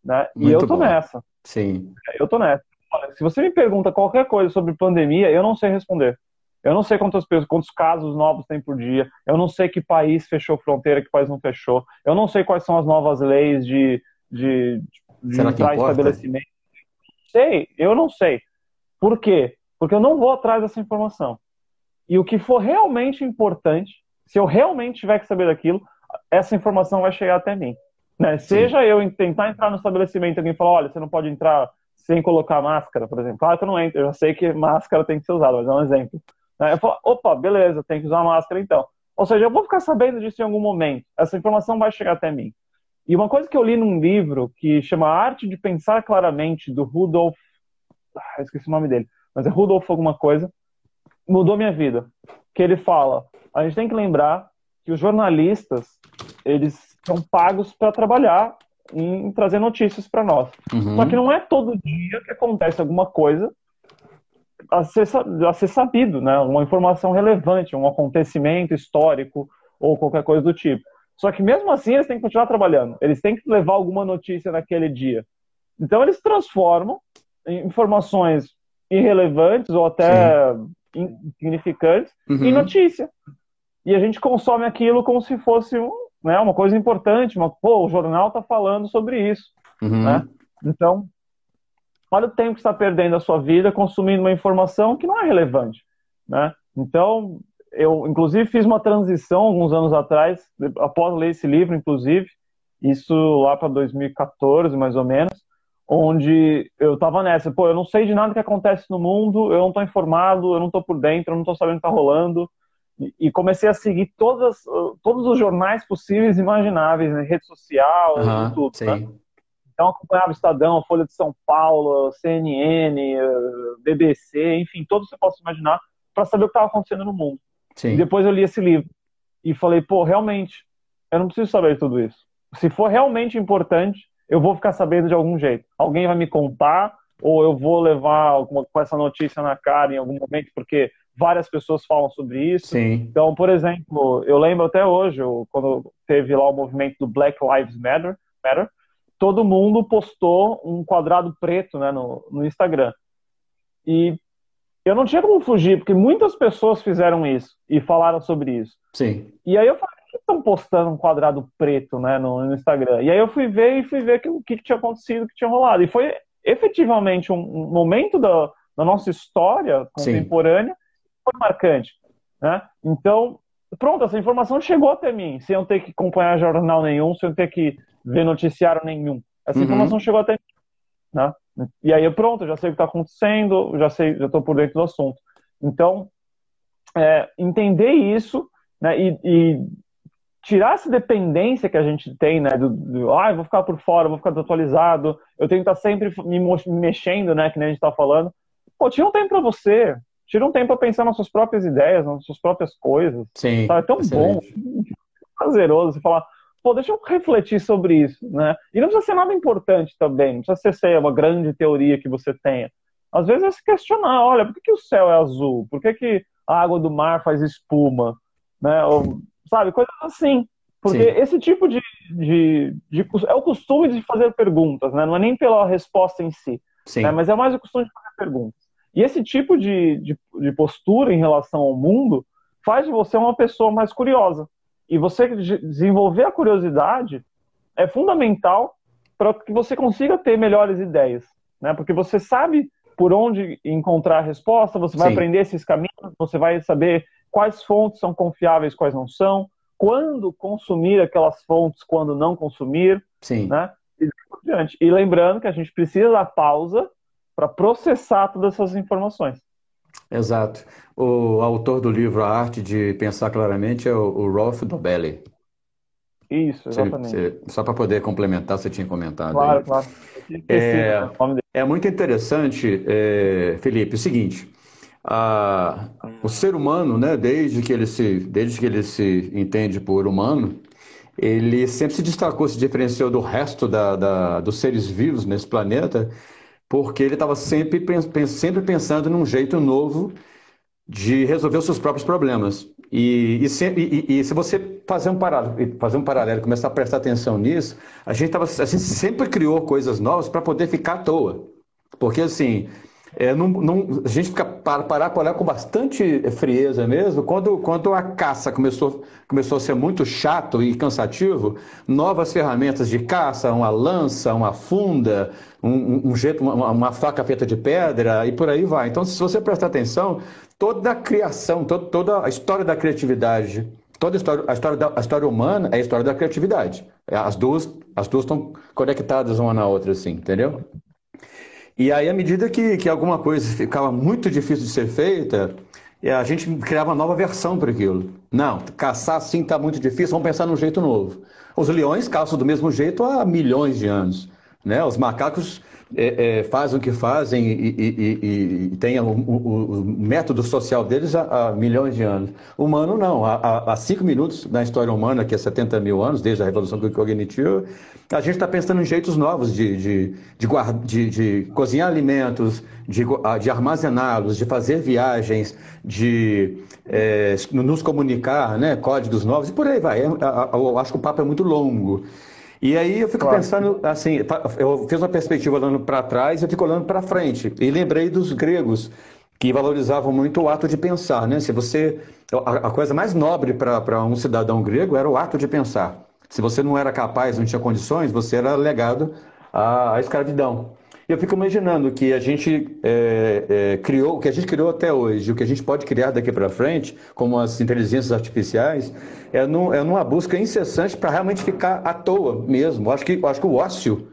né? Muito e eu tô bom. nessa. Sim. Eu tô nessa. Olha, se você me pergunta qualquer coisa sobre pandemia, eu não sei responder. Eu não sei quantas pessoas, quantos casos novos tem por dia. Eu não sei que país fechou fronteira, que país não fechou. Eu não sei quais são as novas leis de, de, de Será estabelecimento. Sei, eu não sei. Por quê? Porque eu não vou atrás dessa informação. E o que for realmente importante, se eu realmente tiver que saber daquilo, essa informação vai chegar até mim. Né? Seja eu tentar entrar no estabelecimento e alguém falar, olha, você não pode entrar sem colocar máscara, por exemplo. Claro que eu não entro, eu já sei que máscara tem que ser usada, mas é um exemplo. Né? Eu falo, opa, beleza, tem que usar máscara então. Ou seja, eu vou ficar sabendo disso em algum momento. Essa informação vai chegar até mim. E uma coisa que eu li num livro que chama Arte de Pensar Claramente, do Rudolf. Ah, esqueci o nome dele mas é Rudolf alguma coisa, mudou minha vida. Que ele fala, a gente tem que lembrar que os jornalistas, eles são pagos para trabalhar em trazer notícias para nós. Uhum. Só que não é todo dia que acontece alguma coisa a ser, a ser sabido, né? Uma informação relevante, um acontecimento histórico ou qualquer coisa do tipo. Só que mesmo assim eles têm que continuar trabalhando. Eles têm que levar alguma notícia naquele dia. Então eles transformam informações irrelevantes ou até insignificantes uhum. em notícia. E a gente consome aquilo como se fosse né, uma coisa importante, uma, pô, o jornal está falando sobre isso. Uhum. Né? Então, olha o tempo que está perdendo a sua vida consumindo uma informação que não é relevante. Né? Então, eu, inclusive, fiz uma transição alguns anos atrás, após ler esse livro, inclusive, isso lá para 2014, mais ou menos, onde eu tava nessa, pô, eu não sei de nada que acontece no mundo, eu não tô informado, eu não tô por dentro, eu não tô sabendo o que tá rolando. E comecei a seguir todas, todos os jornais possíveis e imagináveis, né? rede social, uhum, tudo. Né? Então acompanhava o Estadão, Folha de São Paulo, CNN, BBC, enfim, todos que você possa imaginar, para saber o que estava acontecendo no mundo. Sim. E depois eu li esse livro e falei, pô, realmente, eu não preciso saber tudo isso. Se for realmente importante, eu vou ficar sabendo de algum jeito. Alguém vai me contar, ou eu vou levar alguma, com essa notícia na cara em algum momento, porque várias pessoas falam sobre isso. Sim. Então, por exemplo, eu lembro até hoje, quando teve lá o movimento do Black Lives Matter, Matter todo mundo postou um quadrado preto né, no, no Instagram. E eu não tinha como fugir, porque muitas pessoas fizeram isso e falaram sobre isso. Sim. E aí eu falei, que estão postando um quadrado preto né, no, no, Instagram? E aí eu fui ver e fui ver que, o que, que tinha acontecido, o que tinha rolado. E foi efetivamente um, um momento da, da, nossa história contemporânea Sim. foi marcante. Né? Então, pronto, essa informação chegou até mim, sem eu ter que acompanhar jornal nenhum, sem eu ter que ver noticiário nenhum. Essa uhum. informação chegou até mim. Né? E aí, pronto, já sei o que está acontecendo, já sei, já estou por dentro do assunto. Então, é, entender isso né, e, e, tirar essa dependência que a gente tem, né, do, do ah, vou ficar por fora, vou ficar desatualizado, eu tenho que estar sempre me, mexendo, né, que nem a gente está falando. Pô, tira um tempo para você, tira um tempo para pensar nas suas próprias ideias, nas suas próprias coisas. Sim. Tá? É tão excelente. bom, prazeroso você falar, pô, deixa eu refletir sobre isso, né? E não precisa ser nada importante também, não precisa ser uma grande teoria que você tenha. Às vezes é se questionar, olha, por que, que o céu é azul? Por que, que a água do mar faz espuma? Né? Ou, sabe? Coisas assim. Porque Sim. esse tipo de, de, de, É o costume de fazer perguntas, né? Não é nem pela resposta em si. Né? Mas é mais o costume de fazer perguntas. E esse tipo de, de, de postura em relação ao mundo faz de você uma pessoa mais curiosa. E você desenvolver a curiosidade é fundamental para que você consiga ter melhores ideias. Né? Porque você sabe por onde encontrar a resposta, você vai Sim. aprender esses caminhos, você vai saber quais fontes são confiáveis, quais não são, quando consumir aquelas fontes, quando não consumir, Sim. né? E, diante. e lembrando que a gente precisa da pausa para processar todas essas informações. Exato. O autor do livro A Arte de Pensar Claramente é o, o Rolf Dobelli. Isso, exatamente. Você, você, só para poder complementar, você tinha comentado. Claro, aí. claro. É, é, muito interessante, é, Felipe, o seguinte a, o ser humano, né, desde que ele se, desde que ele se entende por humano, ele sempre se destacou, se diferenciou do resto da, da dos seres vivos nesse planeta, porque ele estava sempre, sempre pensando num jeito novo de resolver os seus próprios problemas. E, e, se, e, e se, você fazer um, paralelo, fazer um paralelo, começar a prestar atenção nisso, a gente, tava, a gente sempre criou coisas novas para poder ficar à toa. Porque assim, é, não, não, a gente fica para, parar para olhar com bastante frieza mesmo. Quando, quando a caça começou, começou a ser muito chato e cansativo, novas ferramentas de caça, uma lança, uma funda, um, um jeito, uma, uma, faca feita de pedra e por aí vai. Então, se você prestar atenção, toda a criação, todo, toda a história da criatividade, toda a história, a história, da, a história humana é a história da criatividade. As duas, as duas estão conectadas uma na outra, assim, entendeu? E aí, à medida que, que alguma coisa ficava muito difícil de ser feita, é, a gente criava uma nova versão para aquilo. Não, caçar assim está muito difícil, vamos pensar num jeito novo. Os leões caçam do mesmo jeito há milhões de anos. Né? Os macacos é, é, fazem o que fazem e, e, e, e o, o, o, método social deles há, há, milhões de anos. Humano não. Há, há, cinco minutos na história humana, que é 70 mil anos, desde a Revolução Cognitiva, a gente está pensando em jeitos novos de, de, de, de, de cozinhar alimentos, de, de armazená-los, de fazer viagens, de é, nos comunicar, né? códigos novos e por aí vai. É, eu acho que o papo é muito longo. E aí eu fico claro. pensando assim, eu fiz uma perspectiva olhando para trás, eu fico olhando para frente. E lembrei dos gregos que valorizavam muito o ato de pensar, né? Se você a, coisa mais nobre para um cidadão grego era o ato de pensar. Se você não era capaz, não tinha condições, você era legado à, à escravidão eu fico imaginando que a gente é, é, criou, o que a gente criou até hoje, o que a gente pode criar daqui para frente, como as inteligências artificiais, é, no, é numa busca incessante para realmente ficar à toa mesmo. Eu acho que, acho que o ócio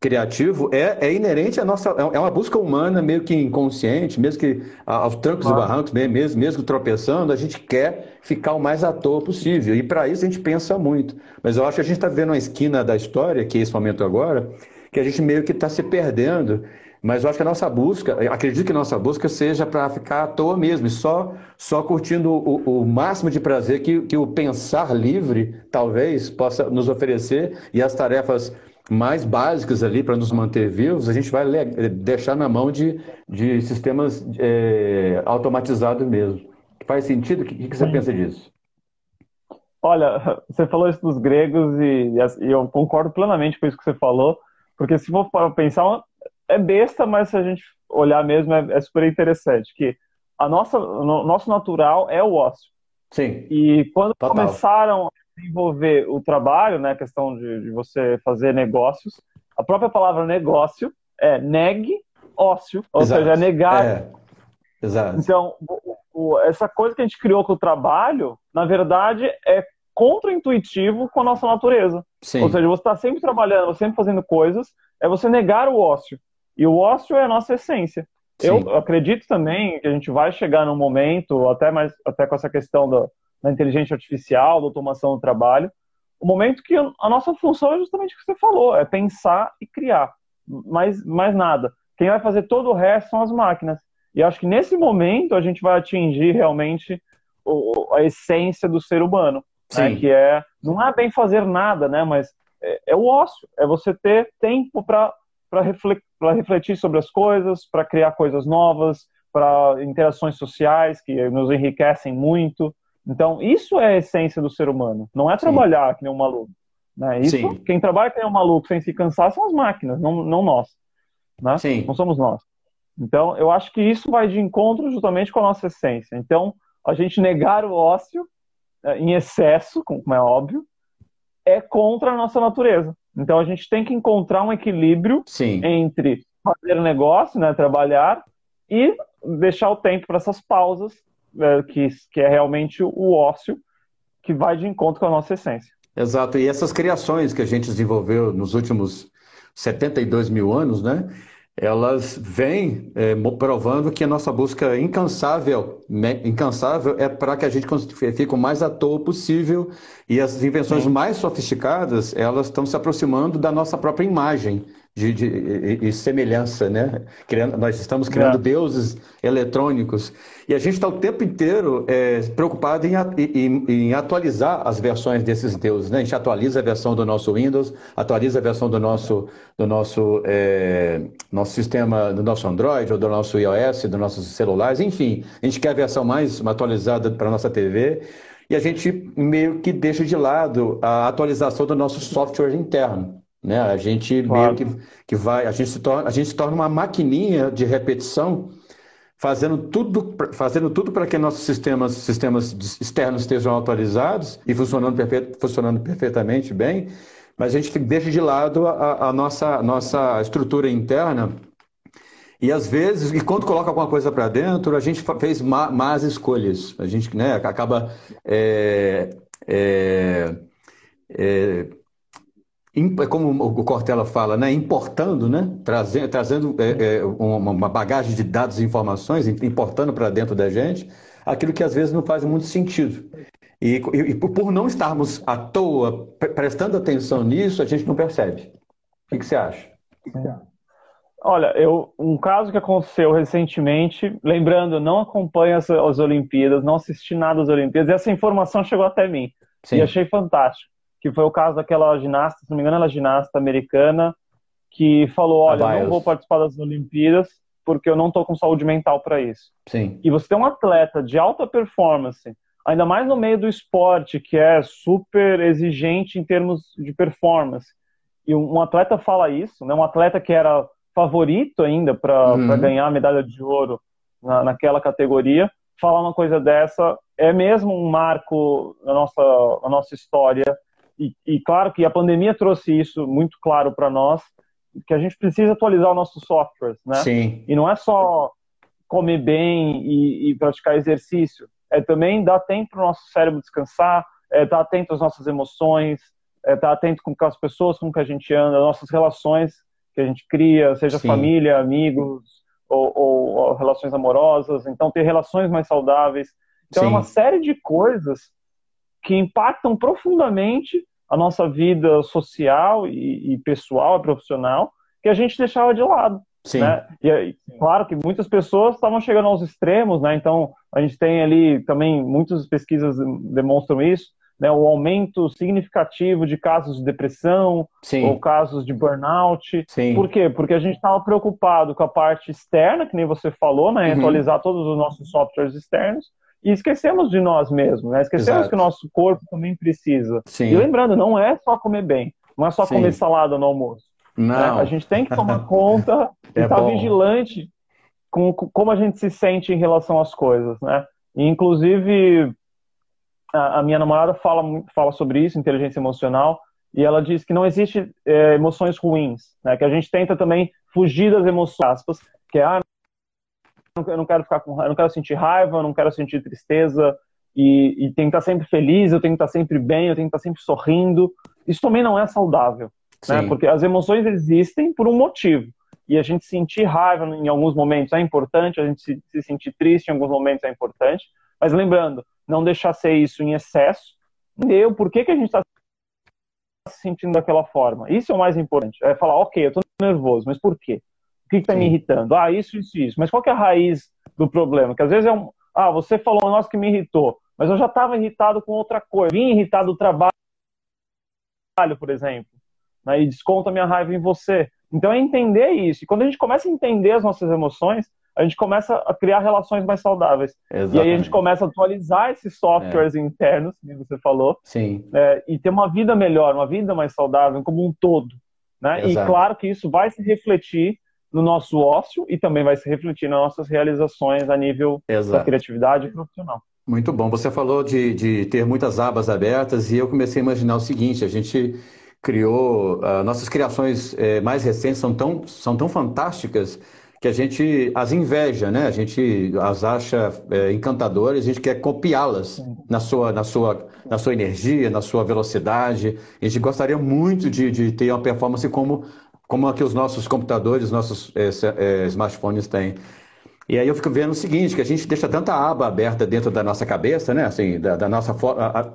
criativo é, é inerente à nossa. É, é uma busca humana, meio que inconsciente, mesmo que aos trancos e barrancos, mesmo, mesmo tropeçando, a gente quer ficar o mais à toa possível. E para isso a gente pensa muito. Mas eu acho que a gente está vendo uma esquina da história, que é esse momento agora, que a gente meio que está se perdendo. Mas eu acho que a nossa busca, acredito que a nossa busca seja para ficar à toa mesmo, e só, só curtindo o, o máximo de prazer que, que o pensar livre talvez possa nos oferecer e as tarefas mais básicas ali para nos manter vivos, a gente vai deixar na mão de, de sistemas é, automatizados mesmo. Faz sentido? O que, que você pensa disso? Olha, você falou isso dos gregos e, e eu concordo plenamente com isso que você falou. Porque se for pensar, é besta, mas se a gente olhar mesmo, é, é super interessante. Que a nossa, o nosso natural é o ócio. Sim. E quando Total. começaram a desenvolver o trabalho, né, a questão de, de, você fazer negócios, a própria palavra negócio é neg ócio, ou Exato. seja, é negar. É. Exato. Então, o, o, essa coisa que a gente criou com o trabalho, na verdade, é contra-intuitivo com a nossa natureza. Sim. Ou seja, você está sempre trabalhando, sempre fazendo coisas, é você negar o ócio. E o ócio é a nossa essência. Sim. Eu acredito também que a gente vai chegar num momento, até mais até com essa questão da, da inteligência artificial, da automação do trabalho, o um momento que a nossa função é justamente o que você falou, é pensar e criar. Mais, mais nada. Quem vai fazer todo o resto são as máquinas. E acho que nesse momento a gente vai atingir realmente a essência do ser humano né, que é não é bem fazer nada, né, mas é, é o ócio, é você ter tempo para refletir, refletir sobre as coisas, para criar coisas novas, para interações sociais que nos enriquecem muito. Então, isso é a essência do ser humano. Não é trabalhar Sim. que nem um maluco. Né? Isso, Sim. quem trabalha que nem um maluco sem se cansar são as máquinas, não, não nós. Né? Sim. Não somos nós. Então, eu acho que isso vai de encontro justamente com a nossa essência. Então, a gente negar o ócio em excesso, como é óbvio, é contra a nossa natureza. Então a gente tem que encontrar um equilíbrio Sim. entre fazer negócio, né, trabalhar, e deixar o tempo para essas pausas, é, que, que é realmente o ócio, que vai de encontro com a nossa essência. Exato, e essas criações que a gente desenvolveu nos últimos 72 mil anos, né? Elas vêm é, provando que a nossa busca incansável, né, incansável é para que a gente fique o mais à toa possível e as invenções Sim. mais sofisticadas, elas estão se aproximando da nossa própria imagem de, de, de, semelhança, né? Criando, nós estamos criando é. deuses eletrônicos e a gente está o tempo inteiro é, preocupado em, em, em, atualizar as versões desses deuses, né? A gente atualiza a versão do nosso Windows, atualiza a versão do nosso do nosso é, nosso sistema, do nosso Android ou do nosso iOS, dos nossos celulares, enfim, a gente quer a versão mais atualizada para nossa TV e a gente meio que deixa de lado a atualização do nosso software interno. Né? A gente claro. meio que, que vai, a gente, se torna, a gente se torna uma maquininha de repetição, fazendo tudo, fazendo tudo para que nossos sistemas, sistemas externos estejam atualizados e funcionando, perfe funcionando perfeitamente bem, mas a gente deixa de lado a, a nossa, nossa estrutura interna e às vezes, e quando coloca alguma coisa para dentro, a gente fez más escolhas. A gente né, acaba é, é, é como o Cortella fala, né, importando, né, trazendo, trazendo é, é, uma bagagem de dados e informações, importando para dentro da gente, aquilo que às vezes não faz muito sentido. E, e, e por não estarmos à toa prestando atenção nisso, a gente não percebe. O que, que você acha? Olha, eu, um caso que aconteceu recentemente, lembrando, não acompanho as, as Olimpíadas, não assisti nada às Olimpíadas, e essa informação chegou até mim. Sim. E achei fantástico que foi o caso daquela ginasta, se não me engano, ela é ginasta americana, que falou: Olha, eu não vou participar das Olimpíadas porque eu não estou com saúde mental para isso. Sim. E você tem um atleta de alta performance, ainda mais no meio do esporte, que é super exigente em termos de performance. E um atleta fala isso, né? um atleta que era favorito ainda para uhum. ganhar a medalha de ouro na, naquela categoria, falar uma coisa dessa é mesmo um marco na nossa, na nossa história e, e claro que a pandemia trouxe isso muito claro para nós, que a gente precisa atualizar os nossos softwares, né? Sim. E não é só comer bem e, e praticar exercício, é também dar tempo para o nosso cérebro descansar, é estar atento às nossas emoções, é estar atento com as pessoas com que a gente anda, nossas relações que a gente cria, seja Sim. família, amigos ou, ou, ou, relações amorosas. Então, ter relações mais saudáveis. Então, Sim. é uma série de coisas que impactam profundamente a nossa vida social e, e pessoal e profissional que a gente deixava de lado. Sim. Né? E claro que muitas pessoas estavam chegando aos extremos, né? Então a gente tem ali também muitas pesquisas demonstram isso, né? O aumento significativo de casos de depressão Sim. ou casos de burnout. Sim. Por quê? Porque a gente estava preocupado com a parte externa, que nem você falou, né? Uhum. Atualizar todos os nossos softwares externos e esquecemos de nós mesmos, né? Esquecemos Exato. que o nosso corpo também precisa. Sim. E lembrando, não é só comer bem, não é só Sim. comer salada no almoço. Não. Né? A gente tem que tomar conta e estar é tá vigilante com, com como a gente se sente em relação às coisas, né? E, inclusive, a, a, minha namorada fala, fala sobre isso, inteligência emocional, e ela diz que não existe é, emoções ruins, né? Que a gente tenta também fugir das emoções, que é, ah, eu não quero ficar com, eu não quero sentir raiva, eu não quero sentir tristeza e, e tenho que estar sempre feliz, eu tenho que estar sempre bem, eu tenho que estar sempre sorrindo. Isso também não é saudável, né? Porque as emoções existem por um motivo. E a gente sentir raiva em alguns momentos é importante, a gente se, se sentir triste em alguns momentos é importante. Mas lembrando, não deixar ser isso em excesso. Entender por que, que a gente está se sentindo daquela forma. Isso é o mais importante. É falar, ok, eu estou nervoso, mas por quê? Que está me irritando? Ah, isso, isso, isso. Mas qual é a raiz do problema? Que às vezes é um. Ah, você falou um negócio que me irritou, mas eu já estava irritado com outra coisa. Vim irritado do trabalho, por exemplo, né, e desconta minha raiva em você. Então é entender isso. E quando a gente começa a entender as nossas emoções, a gente começa a criar relações mais saudáveis. Exatamente. E aí a gente começa a atualizar esses softwares é. internos, que você falou, Sim. É, e ter uma vida melhor, uma vida mais saudável como um todo. Né? E claro que isso vai se refletir no nosso ócio e também vai se refletir nas nossas realizações a nível Exato. da criatividade profissional. Muito bom. Você falou de, de ter muitas abas abertas e eu comecei a imaginar o seguinte: a gente criou, uh, nossas criações eh, mais recentes são tão, são tão fantásticas que a gente as inveja, né? A gente as acha eh, encantadoras, a gente quer copiá-las na sua, na, sua, na sua energia, na sua velocidade. A gente gostaria muito de, de ter uma performance como como a que os nossos computadores, nossos é, é, smartphones têm. E aí eu fico vendo o seguinte, que a gente deixa tanta aba aberta dentro da nossa cabeça, né? Assim, da, da nossa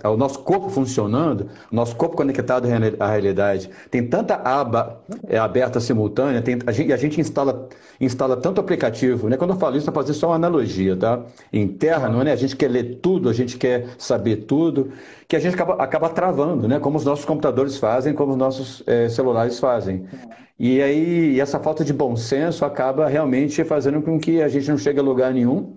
o nosso corpo funcionando, o nosso corpo conectado à realidade. Tem tanta aba é, aberta simultânea, tem, a gente, a gente instala, instala tanto aplicativo, né? Quando eu falo isso, eu fazer só uma analogia, tá? Interna, né? A gente quer ler tudo, a gente quer saber tudo, que a gente acaba, acaba travando, né? Como os nossos computadores fazem, como os nossos é, celulares fazem. E aí, essa falta de bom senso acaba realmente fazendo com que a gente não chegue a lugar nenhum,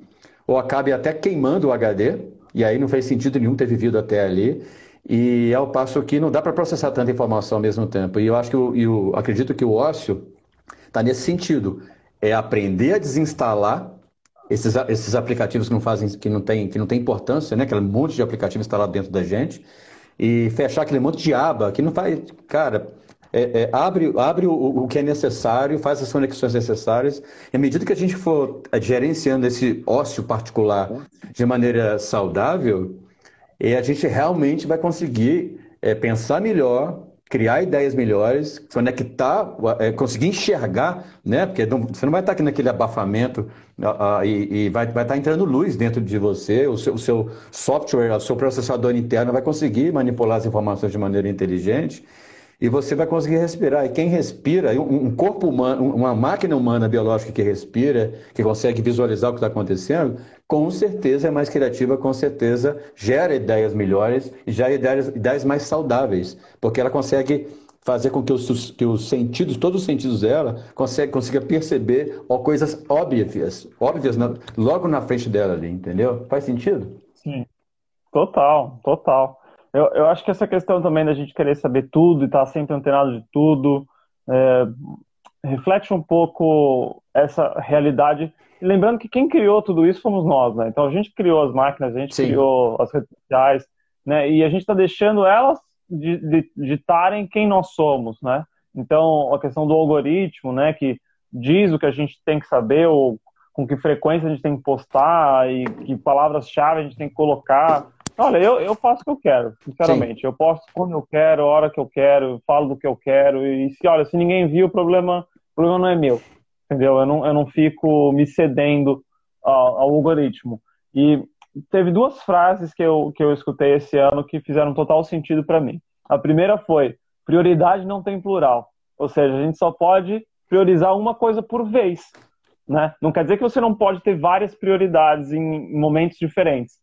ou acabe até queimando o HD, e aí não fez sentido nenhum ter vivido até ali. E ao passo que não dá para processar tanta informação ao mesmo tempo. E eu acho que eu, eu acredito que o ócio está nesse sentido. É aprender a desinstalar esses, esses aplicativos que não fazem, que não tem, que não tem importância, né? Aquele monte de aplicativo instalado dentro da gente, e fechar aquele monte de aba que não faz. Cara, é, é, abre, abre o, o, que é necessário, faz as conexões necessárias. E à medida que a gente for é, gerenciando esse ócio particular de maneira saudável, e a gente realmente vai conseguir é, pensar melhor, criar ideias melhores, conectar, é, conseguir enxergar, né? Porque não, você não vai estar aqui naquele abafamento uh, uh, e, e, vai, vai estar entrando luz dentro de você, o seu, o seu software, o seu processador interno vai conseguir manipular as informações de maneira inteligente e você vai conseguir respirar. E quem respira, um corpo humano, uma máquina humana biológica que respira, que consegue visualizar o que está acontecendo, com certeza é mais criativa, com certeza gera ideias melhores e gera ideias, ideias mais saudáveis, porque ela consegue fazer com que os, que os sentidos, todos os sentidos dela, consegue, consiga perceber ó, coisas óbvias, óbvias na, logo na frente dela ali, entendeu? Faz sentido? Sim, total, total. Eu, eu acho que essa questão também da gente querer saber tudo e estar tá sempre antenado de tudo é, reflete um pouco essa realidade. lembrando que quem criou tudo isso fomos nós, né? Então a gente criou as máquinas, a gente Sim. criou as redes sociais, né? E a gente está deixando elas ditarem quem nós somos, né? Então a questão do algoritmo, né? Que diz o que a gente tem que saber ou com que frequência a gente tem que postar e que palavras-chave a gente tem que colocar. Olha, eu, eu faço o que eu quero, sinceramente. Sim. Eu posto quando eu quero, a hora que eu quero, falo do que eu quero. E se, olha, se ninguém viu, o problema, o problema não é meu. Entendeu? Eu não, eu não fico me cedendo ao, ao algoritmo. E teve duas frases que eu, que eu escutei esse ano que fizeram total sentido para mim. A primeira foi: prioridade não tem plural. Ou seja, a gente só pode priorizar uma coisa por vez. Né? Não quer dizer que você não pode ter várias prioridades em momentos diferentes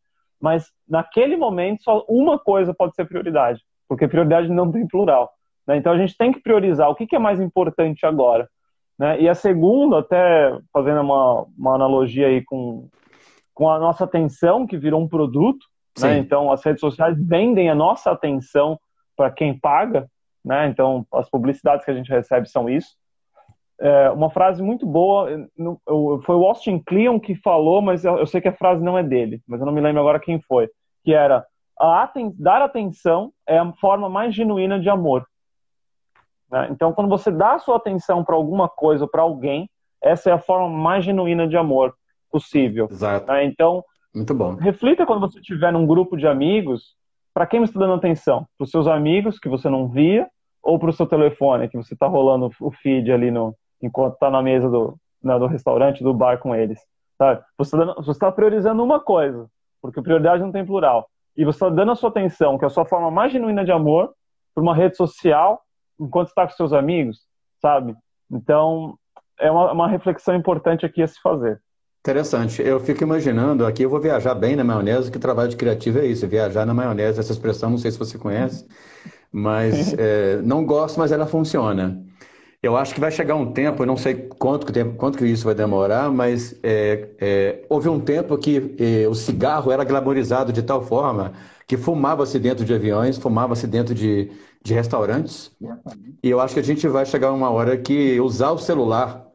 mas naquele momento só uma coisa pode ser prioridade, porque prioridade não tem plural. Né? Então a gente tem que priorizar o que, que é mais importante agora. Né? E a segunda, até fazendo uma, uma analogia aí com, com a nossa atenção, que virou um produto, né? então as redes sociais vendem a nossa atenção para quem paga, né? então as publicidades que a gente recebe são isso é, uma frase muito boa, no, foi o Austin Kleon que falou, mas eu, eu, sei que a frase não é dele, mas eu não me lembro agora quem foi, que era aten dar atenção é a forma mais genuína de amor. Né? Então, quando você dá a sua atenção para alguma coisa ou para alguém, essa é a forma mais genuína de amor possível. Exato. Né? Então, muito bom. Reflita quando você estiver num grupo de amigos, para quem você está dando atenção? Para os seus amigos que você não via ou para o seu telefone que você está rolando o feed ali no, enquanto está na mesa do, né, do restaurante, do bar com eles. Sabe? Você está tá priorizando uma coisa, porque prioridade não tem plural. E você está dando a sua atenção, que é a sua forma mais genuína de amor, para uma rede social, enquanto está com seus amigos, sabe? Então, é uma, uma reflexão importante aqui a se fazer. Interessante. Eu fico imaginando, aqui eu vou viajar bem na maionese, que trabalho de criativo é isso, viajar na maionese, essa expressão, não sei se você conhece, mas é, não gosto, mas ela funciona. Eu acho que vai chegar um tempo, eu não sei quanto, tempo, quanto que isso vai demorar, mas é, é, houve um tempo que é, o cigarro era glamorizado de tal forma que fumava-se dentro de aviões, fumava-se dentro de, de restaurantes. E eu acho que a gente vai chegar uma hora que usar o celular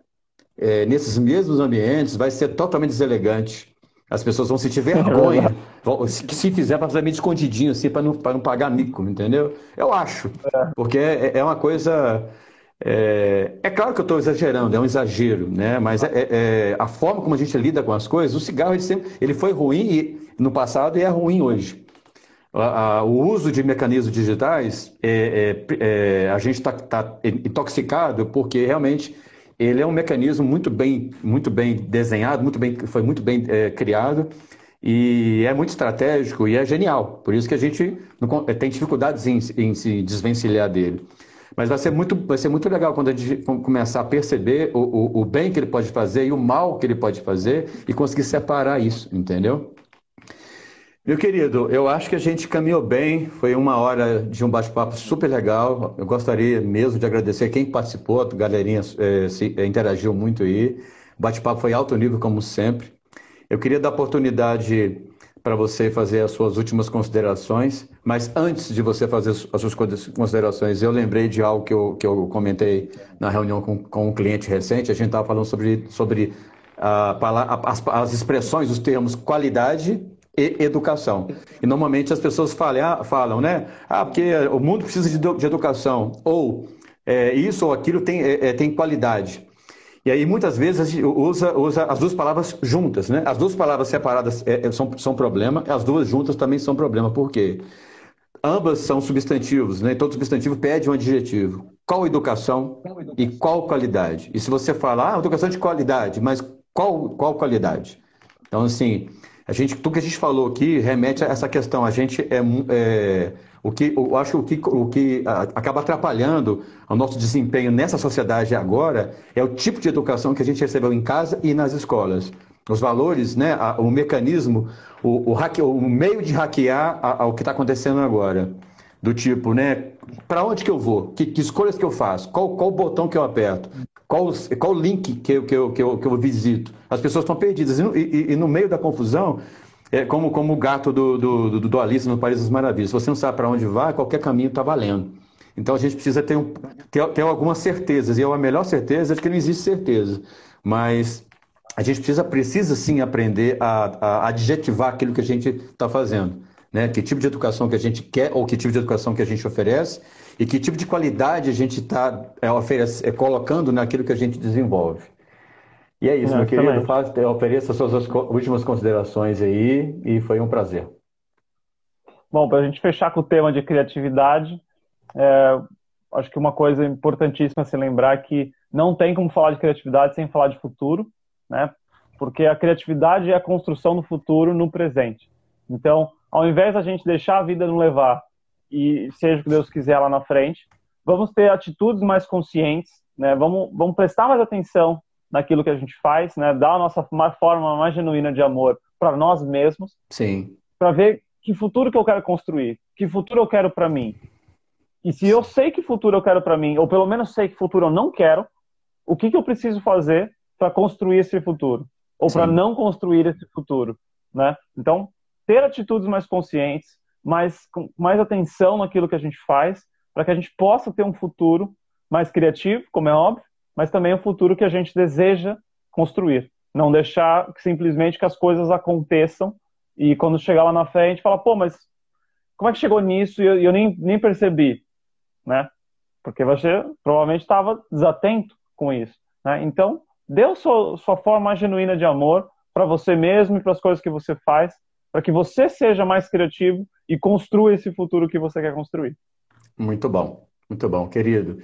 é, nesses mesmos ambientes vai ser totalmente deselegante. As pessoas vão sentir vergonha. Se, fizer, meio escondidinho, assim, para não, não pagar mico, entendeu? Eu acho. É. Porque é, é uma coisa é, é, claro que eu estou exagerando, é um exagero, né? mas é, é, é, a forma como a gente lida com as coisas, o cigarro ele, sempre, ele foi ruim no passado e é ruim hoje. A, a, o uso de mecanismos digitais, é, é, a gente está tá intoxicado porque realmente ele é um mecanismo muito bem, muito bem desenhado, muito bem, foi muito bem é, criado e é muito estratégico e é genial. Por isso que a gente não, tem dificuldades em, em se desvencilhar dele. Mas vai ser muito, vai ser muito legal quando a gente começar a perceber o, o, o bem que ele pode fazer e o mal que ele pode fazer e conseguir separar isso, entendeu? Meu querido, eu acho que a gente caminhou bem, foi uma hora de um bate-papo super legal. Eu gostaria mesmo de agradecer quem participou, a galerinha é, se, é, interagiu muito aí. O bate-papo foi alto nível, como sempre. Eu queria dar oportunidade para você fazer as suas últimas considerações, mas antes de você fazer as suas considerações, eu lembrei de algo que eu, que eu comentei na reunião com, com um cliente recente. A gente estava falando sobre, sobre uh, as, as expressões, os termos qualidade e educação. E normalmente as pessoas falam, ah, falam né? Ah, porque o mundo precisa de, de educação. Ou é, isso ou aquilo tem, é, é tem qualidade. E aí muitas vezes a gente usa, usa as duas palavras juntas, né? As duas palavras separadas é, é, são, são problema, as duas juntas também são problema. Por quê? Ambas são substantivos, né? Todo substantivo pede um adjetivo. Qual educação e qual qualidade? E se você falar, ah, educação de qualidade, mas qual, qual qualidade? Então, assim, a gente, tudo que a gente falou aqui remete a essa questão. A gente é, é o que eu acho que o que, o que acaba atrapalhando o nosso desempenho nessa sociedade agora é o tipo de educação que a gente recebeu em casa e nas escolas. Os valores, né, o mecanismo, o, o, hacke, o meio de hackear o que está acontecendo agora. Do tipo, né, para onde que eu vou? Que, que, escolhas que eu faço? Qual, qual botão que eu aperto? Qual, qual link que eu, que, eu, que, eu, que eu visito? As pessoas estão perdidas. E, e, e no meio da confusão, é como, como o gato do, do, do, do Alice no País das Maravilhas. Se você não sabe para onde vai, qualquer caminho está valendo. Então a gente precisa ter, um, ter, ter algumas certezas. E a melhor certeza é que não existe certeza. Mas a gente precisa, precisa sim aprender a, a adjetivar aquilo que a gente está fazendo. Né? Que tipo de educação que a gente quer ou que tipo de educação que a gente oferece e que tipo de qualidade a gente está é, é, colocando naquilo que a gente desenvolve. E é isso, meu querido. Faz, ofereça suas últimas considerações aí e foi um prazer. Bom, para a gente fechar com o tema de criatividade, é, acho que uma coisa importantíssima se lembrar é que não tem como falar de criatividade sem falar de futuro, né? Porque a criatividade é a construção do futuro no presente. Então, ao invés da gente deixar a vida nos levar e seja o que Deus quiser lá na frente, vamos ter atitudes mais conscientes, né? Vamos, vamos prestar mais atenção naquilo que a gente faz, né? Dar a nossa forma mais genuína de amor para nós mesmos. Sim. Para ver que futuro que eu quero construir, que futuro eu quero para mim. E se eu sei que futuro eu quero para mim, ou pelo menos sei que futuro eu não quero, o que, que eu preciso fazer para construir esse futuro? Ou para não construir esse futuro, né? Então, ter atitudes mais conscientes, mais, com mais atenção naquilo que a gente faz, para que a gente possa ter um futuro mais criativo, como é óbvio, mas também o futuro que a gente deseja construir. Não deixar simplesmente que as coisas aconteçam e quando chegar lá na frente, falar, pô, mas como é que chegou nisso e eu, eu nem, nem percebi, né? Porque você provavelmente estava desatento com isso, né? Então, dê sua, sua forma genuína de amor para você mesmo e para as coisas que você faz, para que você seja mais criativo e construa esse futuro que você quer construir. Muito bom, muito bom, querido.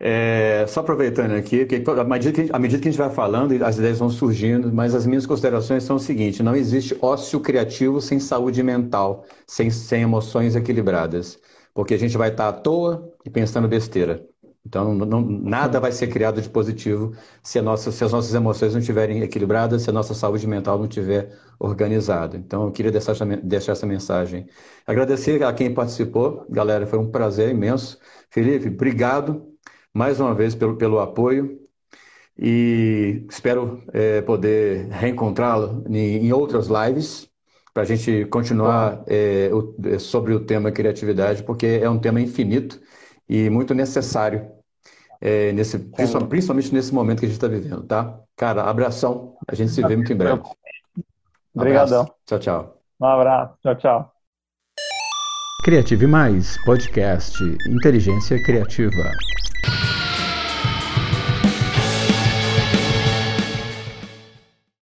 É, só aproveitando aqui, que à, medida que, à medida que a gente vai falando, as ideias vão surgindo, mas as minhas considerações são o seguinte: não existe ócio criativo sem saúde mental, sem, sem emoções equilibradas. Porque a gente vai estar à toa e pensando besteira. Então, não, nada vai ser criado de positivo se, nossa, se, as nossas emoções não estiverem equilibradas, se a nossa saúde mental não estiver organizada. Então, eu queria deixar, deixar essa mensagem. Agradecer a quem participou, galera, foi um prazer imenso. Felipe, obrigado mais uma vez pelo, pelo apoio e espero é, poder reencontrá-lo em, em, outras lives para a gente continuar é, o, é, sobre o tema criatividade, porque é um tema infinito e muito necessário, é, nesse, principalmente nesse momento que a gente está vivendo, tá? Cara, abração, a gente se vê muito em breve. Obrigadão. tchau, tchau. Um abraço. Tchau, tchau. Criative Mais, podcast Inteligência Criativa.